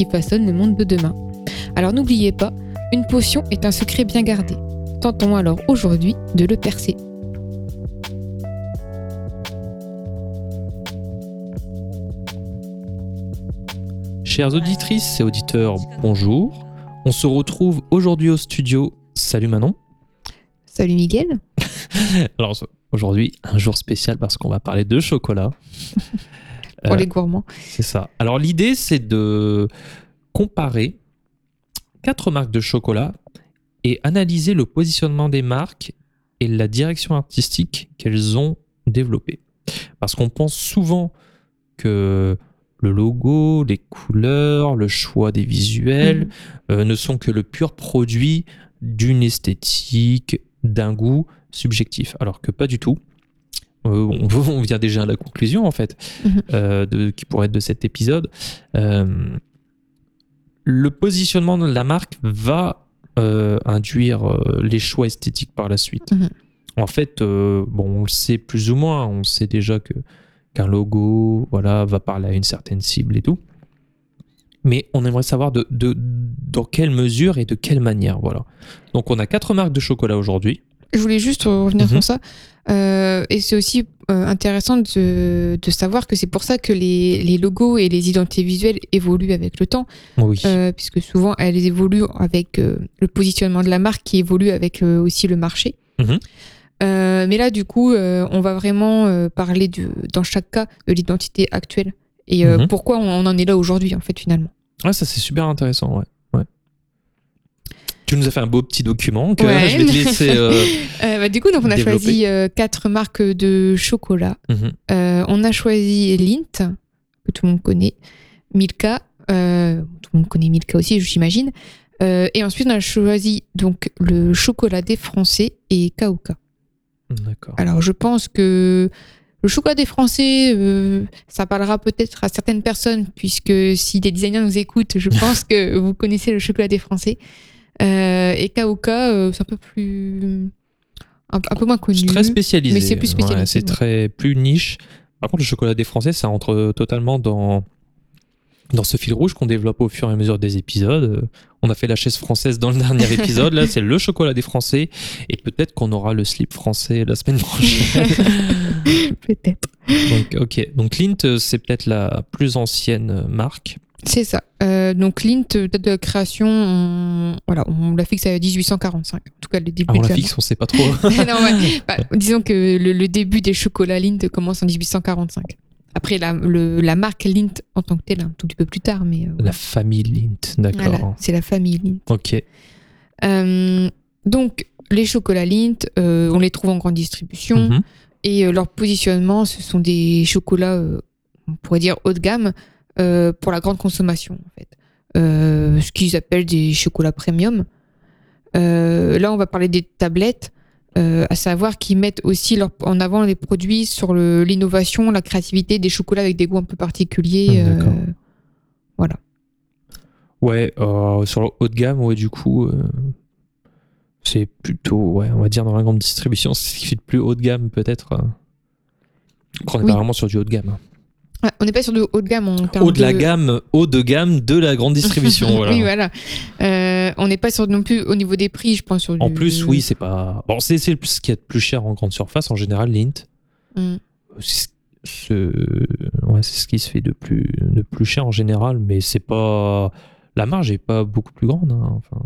qui façonnent le monde de demain. Alors n'oubliez pas, une potion est un secret bien gardé. Tentons alors aujourd'hui de le percer. Chères auditrices et auditeurs, bonjour. On se retrouve aujourd'hui au studio. Salut Manon. Salut Miguel. Alors aujourd'hui, un jour spécial parce qu'on va parler de chocolat. Pour les gourmands. C'est ça. Alors l'idée, c'est de comparer quatre marques de chocolat et analyser le positionnement des marques et la direction artistique qu'elles ont développée. Parce qu'on pense souvent que le logo, les couleurs, le choix des visuels Mhm. euh, ne sont que le pur produit d'une esthétique, d'un goût subjectif. Alors que pas du tout. Euh, on, on vient déjà à la conclusion en fait Mhm. euh, de, qui pourrait être de cet épisode. Euh, le positionnement de la marque va euh, induire les choix esthétiques par la suite. Mhm. En fait, bon, on le sait plus ou moins, on sait déjà que qu'un logo, voilà, va parler à une certaine cible et tout. Mais on aimerait savoir de, de- dans quelle mesure et de quelle manière, voilà. Donc on a quatre marques de chocolat aujourd'hui. Je voulais juste revenir Mhm. sur ça. Euh, et c'est aussi euh, intéressant de, de savoir que c'est pour ça que les, les logos et les identités visuelles évoluent avec le temps, Oui. euh, puisque souvent elles évoluent avec euh, le positionnement de la marque qui évolue avec euh, aussi le marché. Mhm. Euh, mais là, du coup, euh, on va vraiment euh, parler de, dans chaque cas de l'identité actuelle et euh, Mhm. pourquoi on, on en est là aujourd'hui, en fait, finalement. Ah, ça c'est super intéressant, ouais. Tu nous as fait un beau petit document que Ouais. je vais te laisser. euh, Euh, bah, du coup, donc, on a Développer. choisi euh, quatre marques de chocolat. mhm. Euh, on a choisi Lint, que tout le monde connaît, Milka, euh, tout le monde connaît Milka aussi, j'imagine. Et ensuite, on a choisi donc le chocolat des Français et Kauka. D'accord. Alors, je pense que le chocolat des Français, euh, ça parlera peut-être à certaines personnes, puisque si des designers nous écoutent, je pense que vous connaissez le chocolat des Français. Euh, et Kauka, euh, c'est un peu plus. Un, un peu moins connu. C'est très spécialisé. mais c'est plus spécialisé, Ouais, c'est ouais. très plus niche. Par contre, le chocolat des Français, ça entre totalement dans dans ce fil rouge qu'on développe au fur et à mesure des épisodes. Euh, On a fait la chaise française dans le dernier épisode. Là, c'est le chocolat des Français. Et peut-être qu'on aura le slip français la semaine prochaine. Peut-être. Donc, ok. Donc, Lint, c'est peut-être la plus ancienne marque. C'est ça. Euh, donc Lint, euh, date de création, on, voilà, on la fixe à 1845. En tout cas, le début Ah, on de la fixe, on sait pas trop. non, ouais. Bah, disons que le, le début des chocolats Lint commence en 1845. Après, la, le- la marque Lint en tant que telle, un tout petit peu plus tard, mais euh, la famille Lint, d'accord. voilà, c'est la famille Lint. Ok. Euh, donc, les chocolats Lint, on les trouve en grande distribution Mhm. et leur positionnement, ce sont des chocolats, on pourrait dire haut de gamme, euh, pour la grande consommation, en fait. Euh, ce qu'ils appellent des chocolats premium. Euh, là, on va parler des tablettes, à savoir qu'ils mettent aussi leur- en avant les produits sur l'innovation, la créativité, des chocolats avec des goûts un peu particuliers. Ah, voilà. Ouais, sur le haut de gamme, ouais, du coup, c'est plutôt, ouais, on va dire dans la grande distribution, c'est ce qui fait le plus haut de gamme, peut-être. On est Oui. pas vraiment sur du haut de gamme. On n'est pas sur du haut de gamme en termes Haut de la gamme, haut de gamme de la grande distribution. voilà. oui, voilà. Euh, on n'est pas sur non plus au niveau des prix, je pense. Sur En plus, oui, c'est pas. Bon, c'est ce qui est le plus cher en grande surface, en général, Lint. Mm. C'est ce- ouais, c'est ce qui se fait de plus, de plus cher en général, mais c'est pas. La marge est pas beaucoup plus grande. hein, Enfin,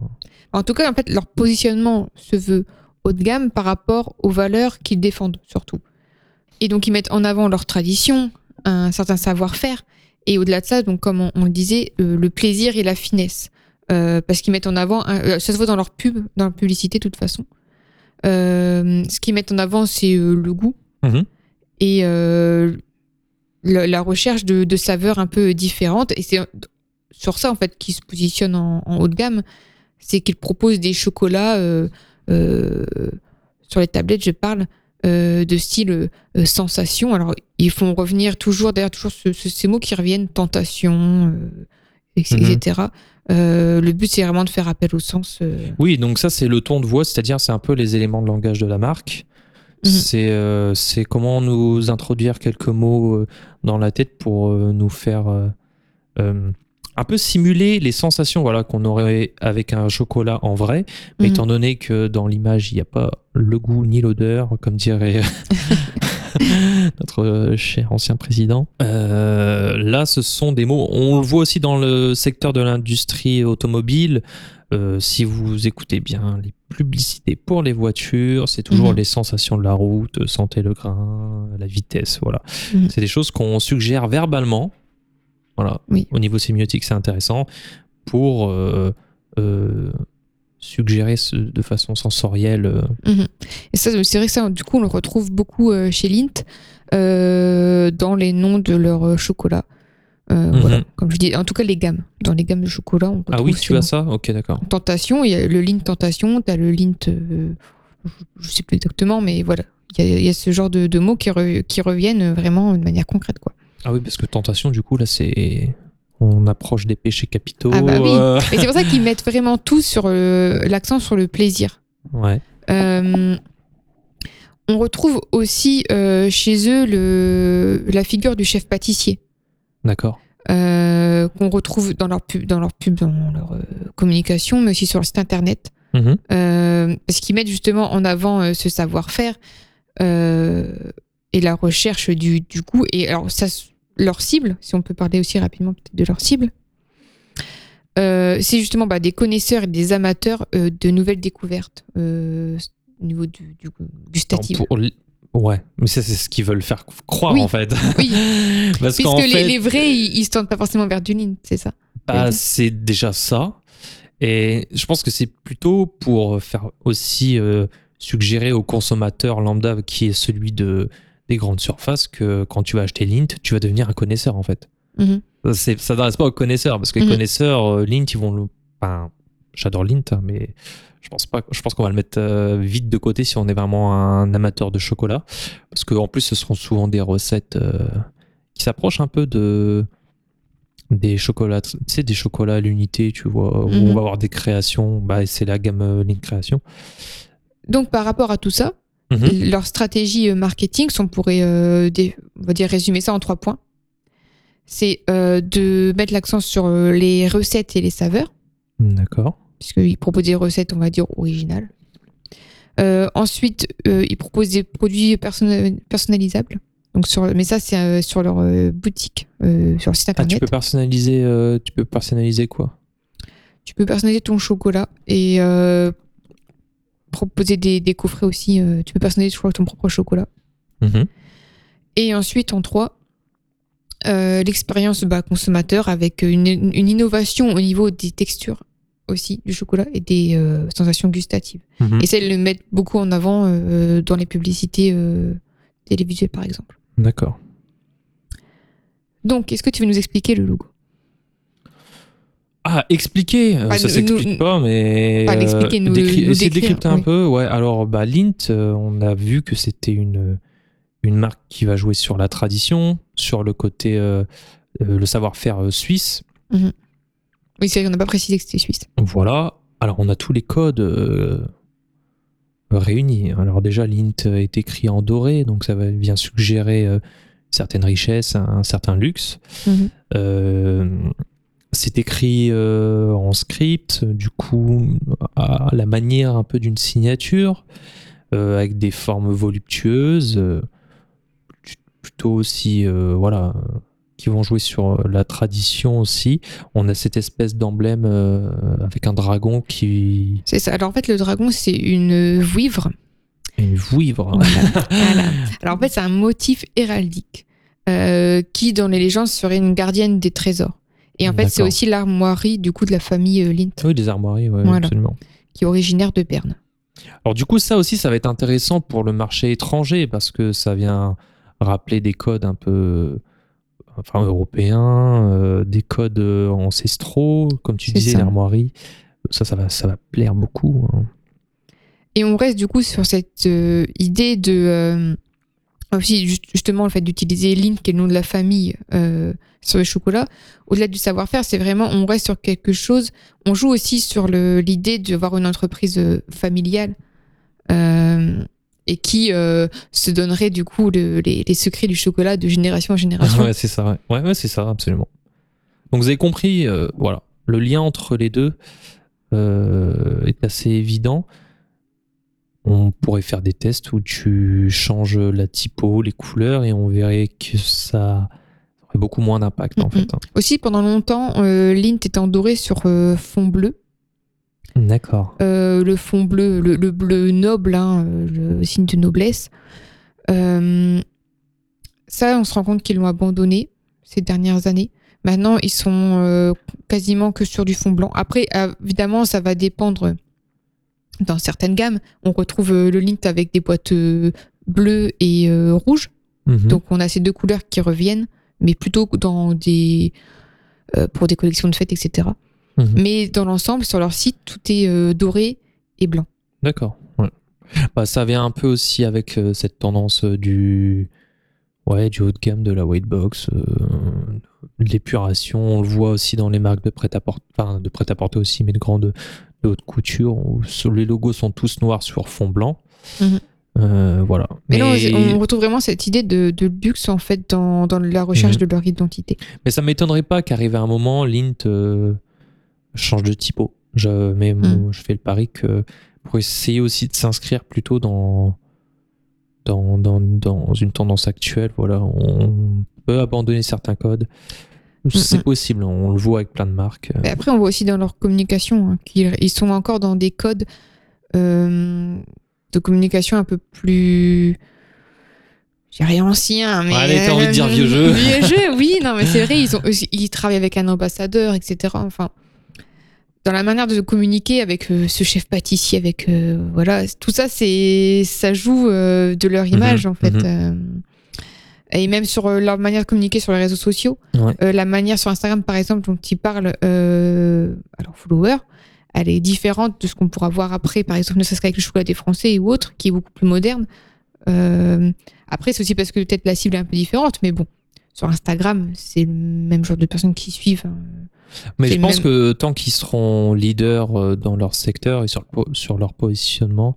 En tout cas, en fait, leur positionnement se veut haut de gamme par rapport aux valeurs qu'ils défendent, surtout. Et donc, ils mettent en avant leur tradition, un certain savoir-faire. Et au-delà de ça, donc, comme on, on le disait, euh, le plaisir et la finesse. Euh, parce qu'ils mettent en avant, un- euh, ça se voit dans leur pub, dans leur publicité, de toute façon. Ce qu'ils mettent en avant, c'est le goût Mhm. et la recherche de, de saveurs un peu différentes. Et c'est sur ça en fait qu'ils se positionnent en, en haut de gamme, c'est qu'ils proposent des chocolats sur les tablettes, je parle euh, de style euh, sensation. Alors ils font revenir toujours, d'ailleurs toujours ce- ce- ces mots qui reviennent, tentation, euh, etc. Mhm. le but c'est vraiment de faire appel au sens. Oui, donc ça c'est le ton de voix, c'est-à-dire c'est un peu les éléments de langage de la marque. Mhm. C'est c'est comment nous introduire quelques mots dans la tête pour nous faire un peu simuler les sensations voilà, qu'on aurait avec un chocolat en vrai. Mais Mhm. étant donné que dans l'image il n'y a pas le goût ni l'odeur, comme dirait notre cher ancien président, euh, là ce sont des mots. On le voit aussi dans le secteur de l'industrie automobile. Euh, si vous écoutez bien les publicités pour les voitures, c'est toujours Mhm. les sensations de la route, sentez le grain, la vitesse, voilà. Mhm. C'est des choses qu'on suggère verbalement. Voilà. Oui. Au niveau sémiotique, c'est intéressant pour euh, euh, suggérer ce- de façon sensorielle. euh, Mhm. Et ça, c'est vrai que ça, du coup, on le retrouve beaucoup chez Lint dans les noms de leurs chocolats. Mhm. Voilà, comme je dis, en tout cas les gammes. Dans les gammes de chocolat, on retrouve Ah oui, tu as ça? Ok, d'accord. Tentation, il y a le Lint Tentation, tu as le Lint, je sais plus exactement, mais voilà. Il y a, il y a ce genre de, de mots qui, re- qui reviennent vraiment de manière concrète. Quoi. Ah oui, parce que tentation, du coup, là, c'est. On approche des péchés capitaux. Ah bah oui. euh, Et c'est pour ça qu'ils mettent vraiment tout sur le- l'accent sur le plaisir. Ouais. Euh, on retrouve aussi euh, chez eux le, la figure du chef pâtissier. D'accord. euh, qu'on retrouve dans leur pub, dans leur pub, dans leur communication, mais aussi sur leur site internet. Euh, parce qu'ils mettent justement en avant ce savoir-faire et la recherche du, du goût. Et alors ça, leur cible, si on peut parler aussi rapidement peut-être de leur cible, euh, c'est justement bah, des connaisseurs et des amateurs euh, de nouvelles découvertes euh, au niveau du, du gustatif. Pour l- Ouais, mais ça, c'est ce qu'ils veulent faire croire, Oui. en fait. Oui. Parce Puisque qu'en les, fait, les vrais, ils, ils se tendent pas forcément vers du lean, c'est ça? Bah, c'est déjà ça. Et je pense que c'est plutôt pour faire aussi suggérer au consommateur lambda qui est celui de, des grandes surfaces que quand tu vas acheter Lint, tu vas devenir un connaisseur, en fait. Mhm. Ça s'adresse pas aux connaisseurs, parce que les Mhm. connaisseurs, euh, Lint, ils vont le. Enfin, j'adore Lint, hein, mais je pense pas. Je pense qu'on va le mettre euh, vite de côté si on est vraiment un amateur de chocolat, parce qu'en plus, ce seront souvent des recettes euh, qui s'approchent un peu de des chocolats, tu sais, des chocolats à l'unité, tu vois, où Mhm. on va avoir des créations. Bah, c'est la gamme euh, Lint Création. Donc par rapport à tout ça, Mhm. leur stratégie euh, marketing, on pourrait euh, on va dire résumer ça en trois points, c'est euh, de mettre l'accent sur les recettes et les saveurs, D'accord. puisqu'ils proposent des recettes, on va dire, originales. Euh, ensuite, ils proposent des produits perso- personnalisables. Donc sur, mais ça, c'est sur leur boutique, sur leur site Ah, tu internet. peux personnaliser, tu peux personnaliser quoi? Tu peux personnaliser ton chocolat et euh, proposer des, des coffrets aussi. euh, tu peux personnaliser je crois, ton propre chocolat. Mhm. Et ensuite, en trois, euh, l'expérience bah, consommateur avec une, une innovation au niveau des textures aussi du chocolat et des euh, sensations gustatives. Mhm. Et ça, ils le mettent beaucoup en avant dans les publicités télévisuelles, par exemple. D'accord. Donc, est-ce que tu veux nous expliquer le logo? Ah, expliquer, euh, Ah, ça s'explique pas, mais Pas l'expliquer, nous- décri- nous essayer de décrire, décrypter un peu. Ouais, alors bah, Lint, euh, on a vu que c'était une une marque qui va jouer sur la tradition, sur le côté euh, euh, le savoir-faire euh, suisse. Oui, c'est vrai, on n'a pas précisé que c'était suisse. Voilà. Alors on a tous les codes euh, réunis. Alors déjà, Lint est écrit en doré, donc ça va bien suggérer euh, certaines richesses, un, un certain luxe. Mhm. C'est écrit euh, en script, du coup, à la manière un peu d'une signature, euh, avec des formes voluptueuses, euh, plutôt aussi, voilà, qui vont jouer sur la tradition aussi. On a cette espèce d'emblème avec un dragon qui C'est ça. Alors, en fait, le dragon, c'est une vouivre. une vouivre. Voilà. Voilà. Alors en fait, c'est un motif héraldique qui, dans les légendes, serait une gardienne des trésors. Et en fait, c'est aussi l'armoirie du coup de la famille euh, Lint, Oui, des armoiries, ouais, Voilà. absolument. qui est originaire de Berne. Alors du coup, ça aussi, ça va être intéressant pour le marché étranger parce que ça vient rappeler des codes un peu, enfin européens, euh, des codes euh, ancestraux, comme tu disais, l'armoirie. Ça, ça va, ça va plaire beaucoup. hein. Et on reste du coup sur cette euh, idée de. euh, aussi, ju- justement, le fait d'utiliser Lint, qui est le nom de la famille, euh, sur le chocolat. Au-delà du savoir-faire, c'est vraiment, on reste sur quelque chose. On joue aussi sur l'idée d'avoir une entreprise euh, familiale euh, et qui se donnerait du coup le- les, secrets du chocolat de génération en génération. ouais, c'est ça. Ouais, ouais, ouais, c'est ça, absolument. Donc vous avez compris, voilà, le lien entre les deux est assez évident. On pourrait faire des tests où tu changes la typo, les couleurs, et on verrait que ça aurait beaucoup moins d'impact en Mhm. fait. hein. Aussi, pendant longtemps, euh, Lint était en doré sur euh, fond bleu. D'accord. Euh, le fond bleu, le, le bleu noble, hein, le signe de noblesse. Euh, ça, on se rend compte qu'ils l'ont abandonné ces dernières années. Maintenant, ils sont quasiment que sur du fond blanc. Après, évidemment, ça va dépendre dans certaines gammes. On retrouve euh, le lint avec des boîtes euh, bleues et euh, rouges. Mhm. Donc, on a ces deux couleurs qui reviennent, mais plutôt dans des euh, pour des collections de fêtes, etc. Mhm. Mais dans l'ensemble, sur leur site, tout est euh, doré et blanc. D'accord. ouais. Bah, ça vient un peu aussi avec euh, cette tendance du ouais du haut de gamme de la white box, de l'épuration. On le voit aussi dans les marques de prêt à porter, enfin de prêt à porter aussi, mais de grande de haute couture où les logos sont tous noirs sur fond blanc. Mhm. Euh, voilà. Mais, on, on retrouve vraiment cette idée de, de luxe en fait dans, dans la recherche Mhm. de leur identité. Mais ça m'étonnerait pas qu'arrive à un moment, Lint euh, change de typo. Je, mais bon, je fais le pari que pour essayer aussi de s'inscrire plutôt dans, dans, dans, dans une tendance actuelle, voilà, on peut abandonner certains codes. C'est Mhm. possible, on le voit avec plein de marques. Mais après, on voit aussi dans leur communication hein, qu'ils ils sont encore dans des codes euh, de communication un peu plus. J'ai rien ancien, mais. Allez, t'as envie de dire vieux jeu. vieux jeu, oui, non, mais c'est vrai, ils, ont, ils travaillent avec un ambassadeur, etc. Enfin, dans la manière de communiquer avec euh, ce chef pâtissier, avec. euh, voilà, tout ça, c'est ça joue euh, de leur image, Mhm, en fait. mhm. Et même sur euh, leur manière de communiquer sur les réseaux sociaux. Ouais. Euh, la manière sur Instagram, par exemple, dont ils parlent, euh, alors follower, elle est différente de ce qu'on pourra voir après, par exemple, ne serait-ce qu'avec le chocolat des Français ou autre, qui est beaucoup plus moderne. Euh, après, c'est aussi parce que peut-être la cible est un peu différente, mais bon, sur Instagram, c'est le même genre de personnes qui suivent. hein. Mais je pense même- que tant qu'ils seront leaders dans leur secteur et sur leur positionnement,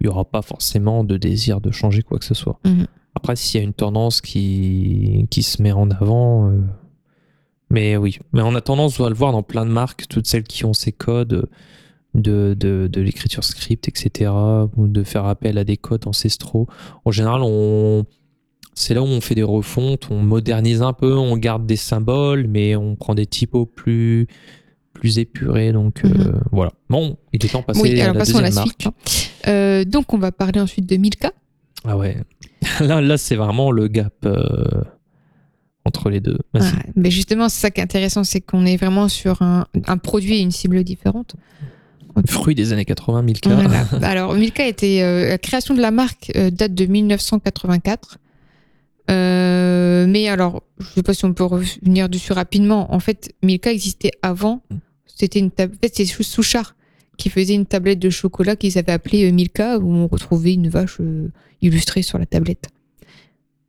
il n'y aura pas forcément de désir de changer quoi que ce soit. Mhm. Après, s'il y a une tendance qui, qui se met en avant, euh, mais oui. Mais on a tendance à le voir dans plein de marques, toutes celles qui ont ces codes de, de, de l'écriture script, etc., ou de faire appel à des codes ancestraux. En général, on, c'est là où on fait des refontes, on modernise un peu, on garde des symboles, mais on prend des typos plus, plus épurés. Donc euh, Mhm. voilà. Bon, il est temps de passer Oui, à la passons à deuxième la marque. suite. hein. Euh, donc, on va parler ensuite de Milka. Ah ouais. Là, là c'est vraiment le gap euh, entre les deux. Ah, mais justement, c'est ça qui est intéressant, c'est qu'on est vraiment sur un, un produit et une cible différente. Fruit des années 80, Milka. Voilà. Alors, Milka était. euh, la création de la marque euh, date de 1984. Euh, mais alors, je ne sais pas si on peut revenir dessus rapidement. En fait, Milka existait avant. C'était une tablette. En fait, c'est Sou- Souchard qui faisait une tablette de chocolat qu'ils avaient appelée euh, Milka, où on retrouvait une vache euh, illustrée sur la tablette.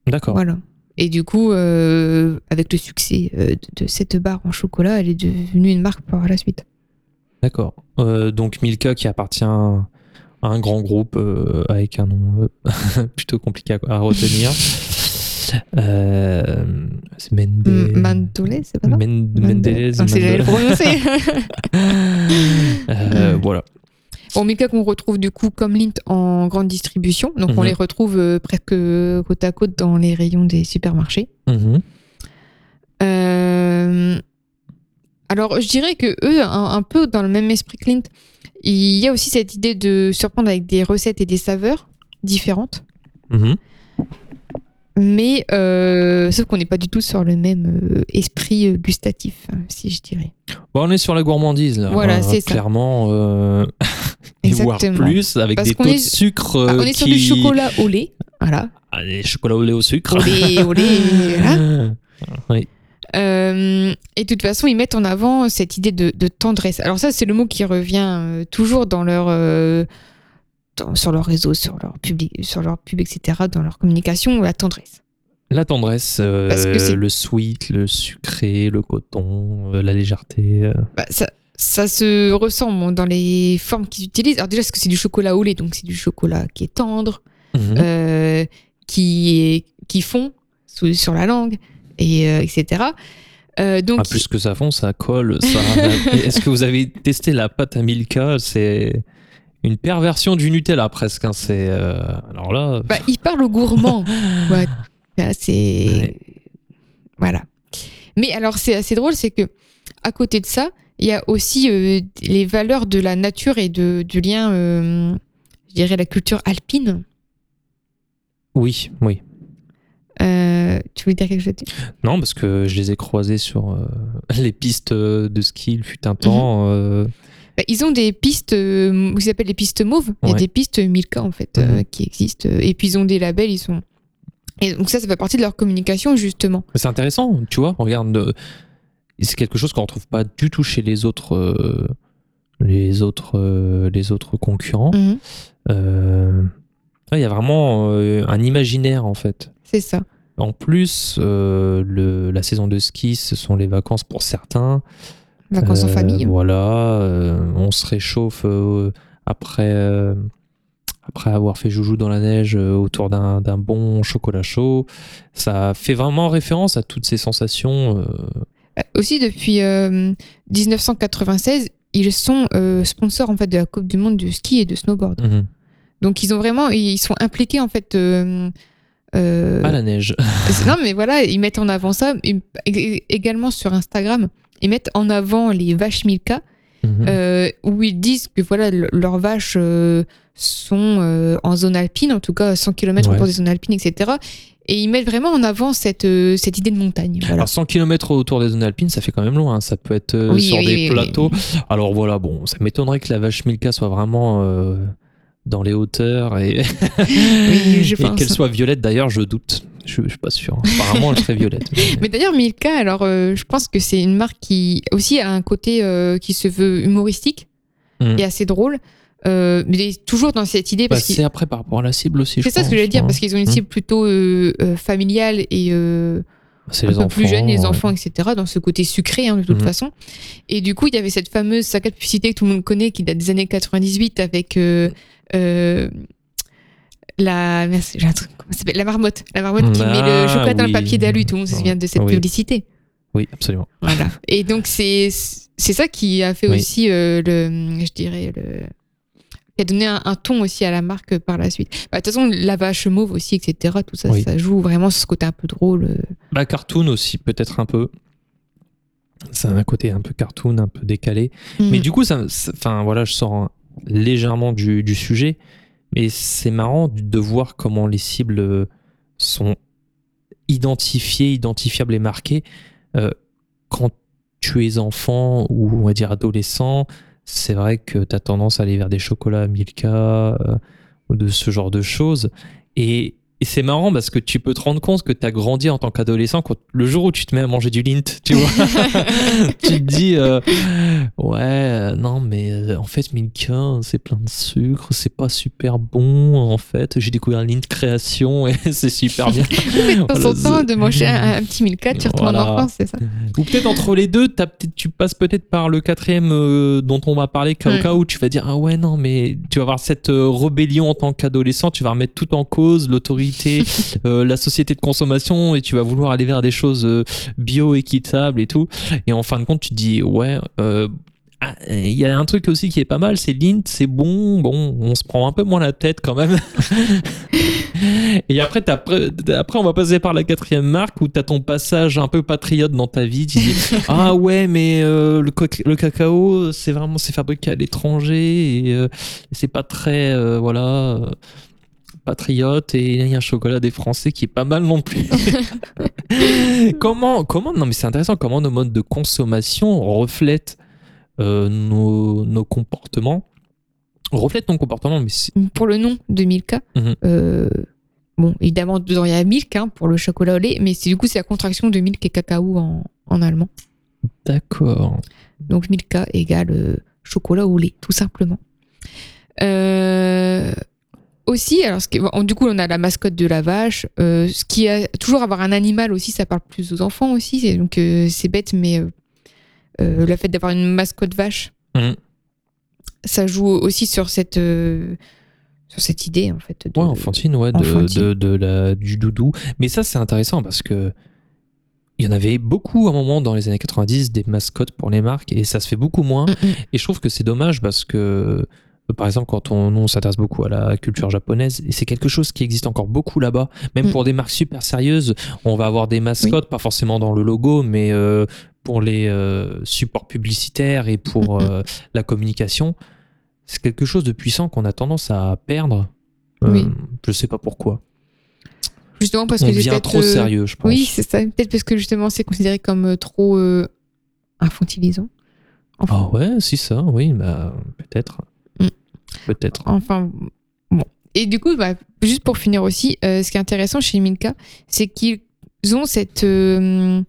D'accord. Voilà. Et du coup, euh, avec le succès de, de cette barre en chocolat, elle est devenue une marque par la suite. D'accord. Euh, donc Milka qui appartient à un grand groupe euh, avec un nom plutôt compliqué à, à retenir. Euh, c'est Mende... Mandolé, c'est pas ça Men- Mendelez. C'est j'allais le prononcer. Euh, voilà. Bon, Milka qu'on retrouve du coup comme Lint en grande distribution. Donc on Mhm. les retrouve euh, presque côte à côte dans les rayons des supermarchés. Mhm. Euh, Alors je dirais que eux, un, un peu dans le même esprit que Lint, il y a aussi cette idée de surprendre avec des recettes et des saveurs différentes. Mhm. Mais euh, sauf qu'on n'est pas du tout sur le même euh, esprit euh, gustatif, hein, si je dirais. Bon, on est sur la gourmandise là. Voilà, c'est ça. Clairement. euh, et voire Exactement. plus avec Parce des taux est- de sucre Ah, euh, on est sur du chocolat au lait. Voilà. Ah, des chocolats au lait au sucre. Au lait, au lait, voilà. Oui. Euh, et de toute façon, ils mettent en avant cette idée de, de tendresse. Alors ça, c'est le mot qui revient toujours dans leur, dans- sur leur réseau, sur leur public, sur leur pub, etc., dans leur communication, la tendresse. La tendresse, euh, Parce que c'est- le sweet, le sucré, le coton, euh, la légèreté. euh. Bah, ça, ça se ressent bon, dans les formes qu'ils utilisent. Alors déjà, parce que c'est du chocolat au lait, donc c'est du chocolat qui est tendre, Mhm. qui, est, qui fond sous- sur la langue, et, etc. Euh, donc, Ah, plus que ça fond, ça colle. Ça... Est-ce que vous avez testé la pâte à Milka? C'est une perversion du Nutella presque. hein. C'est euh, alors là. bah, il parle aux gourmands. Ouais. C'est Ouais. voilà. Mais alors c'est assez drôle, c'est que à côté de ça, il y a aussi euh, les valeurs de la nature et de, du lien, euh, je dirais la culture alpine. Oui, oui. Euh, tu voulais dire quelque chose Non, parce que je les ai croisés sur les pistes de ski. Il fut un temps. euh, Bah, Ils ont des pistes, euh, vous appelez les pistes mauves. Il y a des pistes Milka en fait euh, Mhm. qui existent. Et puis ils ont des labels, ils sont. Et donc ça, ça fait partie de leur communication justement. C'est intéressant, tu vois. Regarde, euh, c'est quelque chose qu'on retrouve pas du tout chez les autres, euh, les autres, euh, les autres concurrents. Mhm. Euh, Il y a vraiment euh, un imaginaire en fait. C'est ça. En plus, euh, le- la saison de ski, ce sont les vacances pour certains. Vacances en Euh, famille. Voilà, euh, on se réchauffe euh, après, après avoir fait joujou dans la neige autour d'un bon chocolat chaud. Ça fait vraiment référence à toutes ces sensations. Aussi depuis euh, 1996, ils sont euh, sponsors en fait de la Coupe du Monde de ski et de snowboard. mhm. Donc ils ont vraiment, ils sont impliqués en fait. euh, euh, À la neige. non mais voilà, ils mettent en avant ça. Également sur Instagram, ils mettent en avant les vaches Milka, Mhm. euh, où ils disent que voilà le- leurs vaches euh, sont euh, en zone alpine, en tout cas à 100 km Ouais. autour des zones alpines, etc. Et ils mettent vraiment en avant cette, cette idée de montagne. Voilà. Alors 100 km autour des zones alpines, ça fait quand même loin. hein. Ça peut être Oui, sur oui, des oui, plateaux. Alors voilà, bon, ça m'étonnerait que la vache Milka soit vraiment dans les hauteurs et, Oui, et qu'elle soit violette. D'ailleurs, je doute. Je, je suis pas sûr. Apparemment, elle serait violette. mais- Mais d'ailleurs, Milka, alors euh, je pense que c'est une marque qui aussi a un côté euh, qui se veut humoristique Mm. et assez drôle, euh, mais toujours dans cette idée Bah, c'est après par rapport à la cible aussi. c'est ça ce que j'allais dire parce qu'ils ont une Mm. cible plutôt euh, familiale et C'est un les peu enfants. plus jeunes, les ouais. enfants, etc. Dans ce côté sucré hein, de toute Mhm. façon. Et du coup, il y avait cette fameuse saga de publicité que tout le monde connaît qui date des années 98 avec euh, euh, la merci, j'ai un truc, comment ça s'appelle? La marmotte, la marmotte qui met le Ah, chocolat dans le papier d'alu. Tout le monde se souvient de cette Oui. publicité. Oui, absolument. Voilà. Et donc, c'est c'est ça qui a fait Oui. aussi euh, le, je dirais, le, qui a donné un, un ton aussi à la marque par la suite. Bah, De toute façon, la vache mauve aussi, etc. Tout ça, Oui. ça joue vraiment ce côté un peu drôle. Bah, cartoon aussi, peut-être un peu. Ça a un côté un peu cartoon, un peu décalé. Mais Mm. du coup, ça, enfin voilà, je sors légèrement du, du sujet, mais c'est marrant de voir comment les cibles euh, sont identifiées, identifiables et marquées. Euh, quand tu es enfant ou on va dire adolescent, c'est vrai que tu as tendance à aller vers des chocolats Milka euh, ou de ce genre de choses. Et, et c'est marrant parce que tu peux te rendre compte que tu as grandi en tant qu'adolescent quand le jour où tu te mets à manger du Lint, tu vois. tu te dis, euh, ouais, euh, non, mais euh, en fait, Milka, c'est plein de sucre, c'est pas super bon. En fait, j'ai découvert Lint Création et c'est super bien. de temps en Voilà, temps, c'est- de manger un, un petit Milka, tu retournes Voilà. en enfance, c'est ça Ou peut-être entre les deux, tu passes peut-être par le quatrième dont on va parler, Ouais. au cas où tu vas dire Ah ouais, non, mais tu vas avoir cette rébellion en tant qu'adolescent, tu vas remettre tout en cause, l'autorité, euh, la société de consommation, et tu vas vouloir aller vers des choses euh, bio, équitables et tout. Et en fin de compte, tu te dis Ouais, euh, ah, il y a un truc aussi qui est pas mal, c'est Lint, c'est bon, bon, on se prend un peu moins la tête quand même. Et après, après, on va passer par la quatrième marque où tu as ton passage un peu patriote dans ta vie. Tu dis Ah ouais, mais euh, le, le cacao, c'est vraiment c'est fabriqué à l'étranger et euh, c'est pas très euh, voilà patriote. Et il y a un chocolat des Français qui est pas mal non plus. comment, comment, non mais c'est intéressant, comment nos modes de consommation reflètent euh, nos, nos comportements. Reflètent nos comportements, mais c'est- Pour le nom de Milka, Mhm. euh, bon, évidemment, dedans il y a milk hein, pour le chocolat au lait, mais c'est du coup c'est la contraction de milk et cacao en, en allemand. D'accord. Donc Milka égale euh, chocolat au lait, tout simplement. Euh, aussi, alors ce qui- bon, du coup, on a la mascotte de la vache. euh, ce qui a toujours avoir un animal aussi, ça parle plus aux enfants aussi. c'est- Donc euh, c'est bête, mais euh, euh, le fait d'avoir une mascotte vache, Mhm. ça joue aussi sur cette sur cette idée en fait. de- Ouais, enfantine, ouais, de, enfantine. de- de la, du doudou. Mais ça, c'est intéressant parce que il y en avait beaucoup à un moment dans les années 90 des mascottes pour les marques et ça se fait beaucoup moins. Mm, mm. Et je trouve que c'est dommage parce que, par exemple, quand on, on s'intéresse beaucoup à la culture japonaise, et c'est quelque chose qui existe encore beaucoup là-bas, même Mm. pour des marques super sérieuses, on va avoir des mascottes, pas forcément dans le logo, mais euh, pour les euh, supports publicitaires et pour Mm, mm. euh, la communication. C'est quelque chose de puissant qu'on a tendance à perdre. Oui. Je sais pas pourquoi. Justement parce on que c'est devient trop sérieux, je pense. Oui, c'est ça. Peut-être parce que justement c'est considéré comme trop infantilisant. Enfin, Ah ouais, si ça, oui, bah, peut-être. Peut-être. Enfin, bon. Et du coup, bah, juste pour finir aussi, euh, ce qui est intéressant chez Milka, c'est qu'ils ont cette, euh,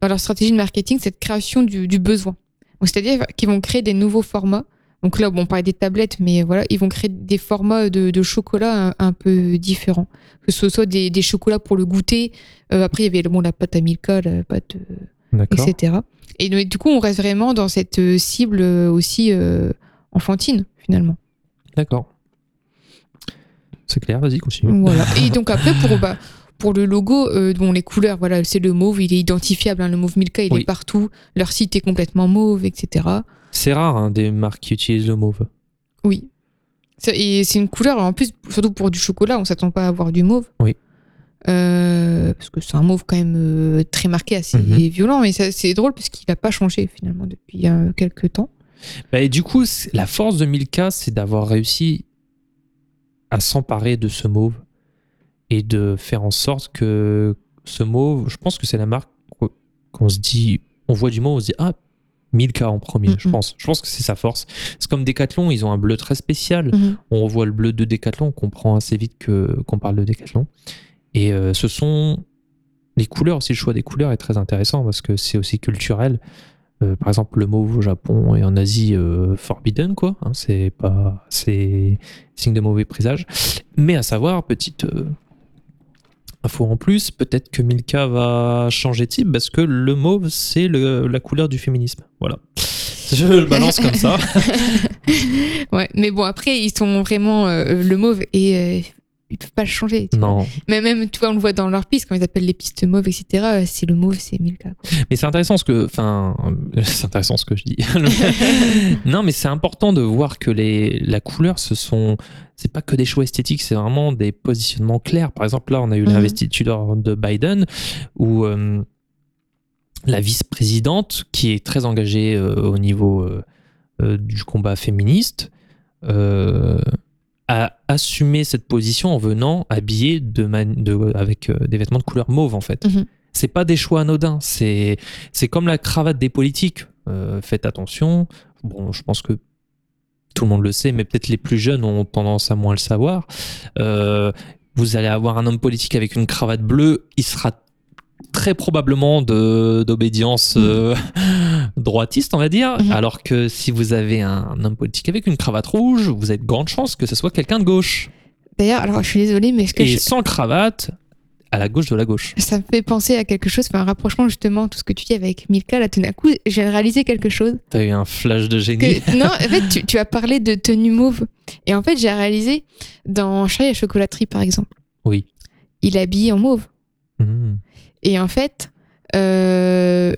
dans leur stratégie de marketing, cette création du, du besoin. C'est-à-dire qu'ils vont créer des nouveaux formats. Donc là, bon, on parlait des tablettes, mais voilà, ils vont créer des formats de, de chocolat un, un peu différents. Que ce soit des, des chocolats pour le goûter. Euh, après, il y avait bon, la pâte à Milka, la pâte etc. Et donc, du coup, on reste vraiment dans cette cible aussi enfantine, finalement. D'accord. C'est clair, vas-y, continue. Voilà. Et donc après, pour, bah, pour le logo, euh, bon, les couleurs, voilà, c'est le mauve, il est identifiable, hein, le mauve Milka, il Oui. est partout. Leur site est complètement mauve, etc. C'est rare hein, des marques qui utilisent le mauve. Oui. Et c'est une couleur, en plus, surtout pour du chocolat, on s'attend pas à avoir du mauve. Oui. Euh, parce que c'est un mauve quand même euh, très marqué, assez Mhm. violent, mais c'est drôle parce qu'il n'a pas changé finalement depuis quelques temps. Bah, et du coup, la force de Milka, c'est d'avoir réussi à s'emparer de ce mauve et de faire en sorte que ce mauve, je pense que c'est la marque qu- qu'on se dit, on voit du mauve, on se dit, ah, Milka en premier, je Mhm. pense. Je pense que c'est sa force. C'est comme Decathlon, ils ont un bleu très spécial. Mhm. on revoit le bleu de Decathlon, on comprend assez vite que qu'on parle de Decathlon. Et euh, ce sont les couleurs aussi, le choix des couleurs est très intéressant parce que c'est aussi culturel. Euh, par exemple, le mauve au Japon et en Asie, euh, forbidden quoi. hein, c'est pas, c'est signe de mauvais présage. Mais à savoir, petite euh, info en plus, peut-être que Milka va changer de type parce que le mauve c'est la couleur du féminisme. Voilà. Je le balance comme ça. Ouais, mais bon, après, ils sont vraiment le mauve euh, ils peuvent pas le changer. Non, Mais même, tu vois, on le voit dans leur piste, quand ils appellent les pistes mauves, etc. C'est le mauve, c'est Milka. quoi. Mais c'est intéressant ce que, enfin, euh, c'est intéressant ce que je dis. non, mais c'est important de voir que les, la couleur, ce sont, c'est pas que des choix esthétiques, c'est vraiment des positionnements clairs. Par exemple, là, on a eu Mhm. l'investiture de Biden, où euh, la vice-présidente, qui est très engagée euh, au niveau euh, du combat féministe, euh, a assumé cette position en venant de de- avec euh, des vêtements de couleur mauve, en fait Mhm. c'est pas des choix anodins. C'est c'est comme la cravate des politiques. Euh, faites attention. Bon, je pense que tout le monde le sait, mais peut-être les plus jeunes ont tendance à moins le savoir. Euh, vous allez avoir un homme politique avec une cravate bleue, il sera très probablement d'obédience euh, droitiste, on va dire. Mhm. Alors que si vous avez un homme politique avec une cravate rouge, vous avez de grandes chances que ce soit quelqu'un de gauche. D'ailleurs, alors je suis désolée, mais ce que Et je- sans cravate, à la gauche de la gauche. ça me fait penser à quelque chose, enfin, un rapprochement justement, tout ce que tu dis avec Milka, là tout d'un coup, j'ai réalisé quelque chose. T'as eu un flash de génie. Que, non, en fait, tu, tu as parlé de tenue mauve. Et en fait, j'ai réalisé dans Charlie et la chocolaterie, par exemple. Oui. Il est habillé en mauve. Mhm. Et en fait, euh,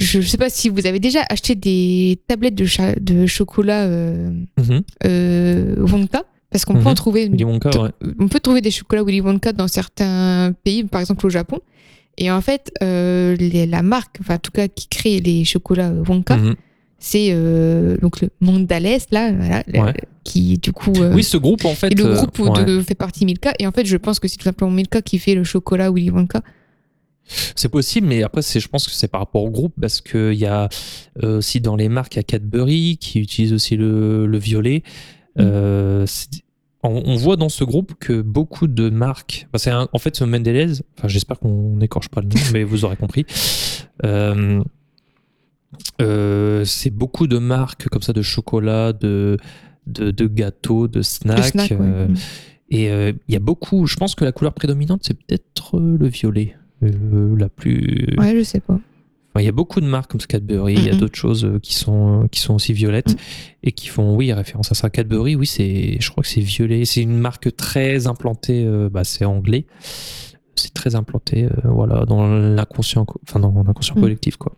je ne sais pas si vous avez déjà acheté des tablettes de, cha- de chocolat euh, Mhm. euh, Wonka, parce qu'on peut Mhm. en trouver. Willy Wonka, ouais. On peut trouver des chocolats Willy Wonka dans certains pays, par exemple au Japon. Et en fait, euh, les- la marque, enfin en tout cas qui crée les chocolats Wonka, Mhm. c'est euh, donc le Mondales là, voilà, le- Ouais. qui du coup Oui, ce groupe, en fait. et le groupe où ouais. de- fait partie Milka. Et en fait, je pense que c'est tout simplement Milka qui fait le chocolat Willy Wonka. C'est possible, mais après, je pense que c'est par rapport au groupe parce qu'il y a euh, aussi dans les marques, il y a Cadbury qui utilise aussi le, le violet. Mm. Euh, on, on voit dans ce groupe que beaucoup de marques. enfin, c'est un- en fait, ce Mendelez, enfin, j'espère qu'on n'écorche pas le nom, mais vous aurez compris. Euh, c'est beaucoup de marques comme ça de chocolat, de, de, de gâteaux, de snacks. snack, ouais. Mm. et il y a beaucoup. Je pense que la couleur prédominante, c'est peut-être le violet. Euh, la plus. Ouais, je sais pas. Enfin, Il y a beaucoup de marques comme Cadbury, il y a d'autres choses euh, qui sont, euh, qui sont aussi violettes Mhm. et qui font, oui, référence à ça. Cadbury, oui, c'est, je crois que c'est violet. C'est une marque très implantée, euh, bah, c'est anglais. C'est très implanté, euh, voilà, dans l'inconscient, co- enfin, dans l'inconscient Mhm. collectif, quoi.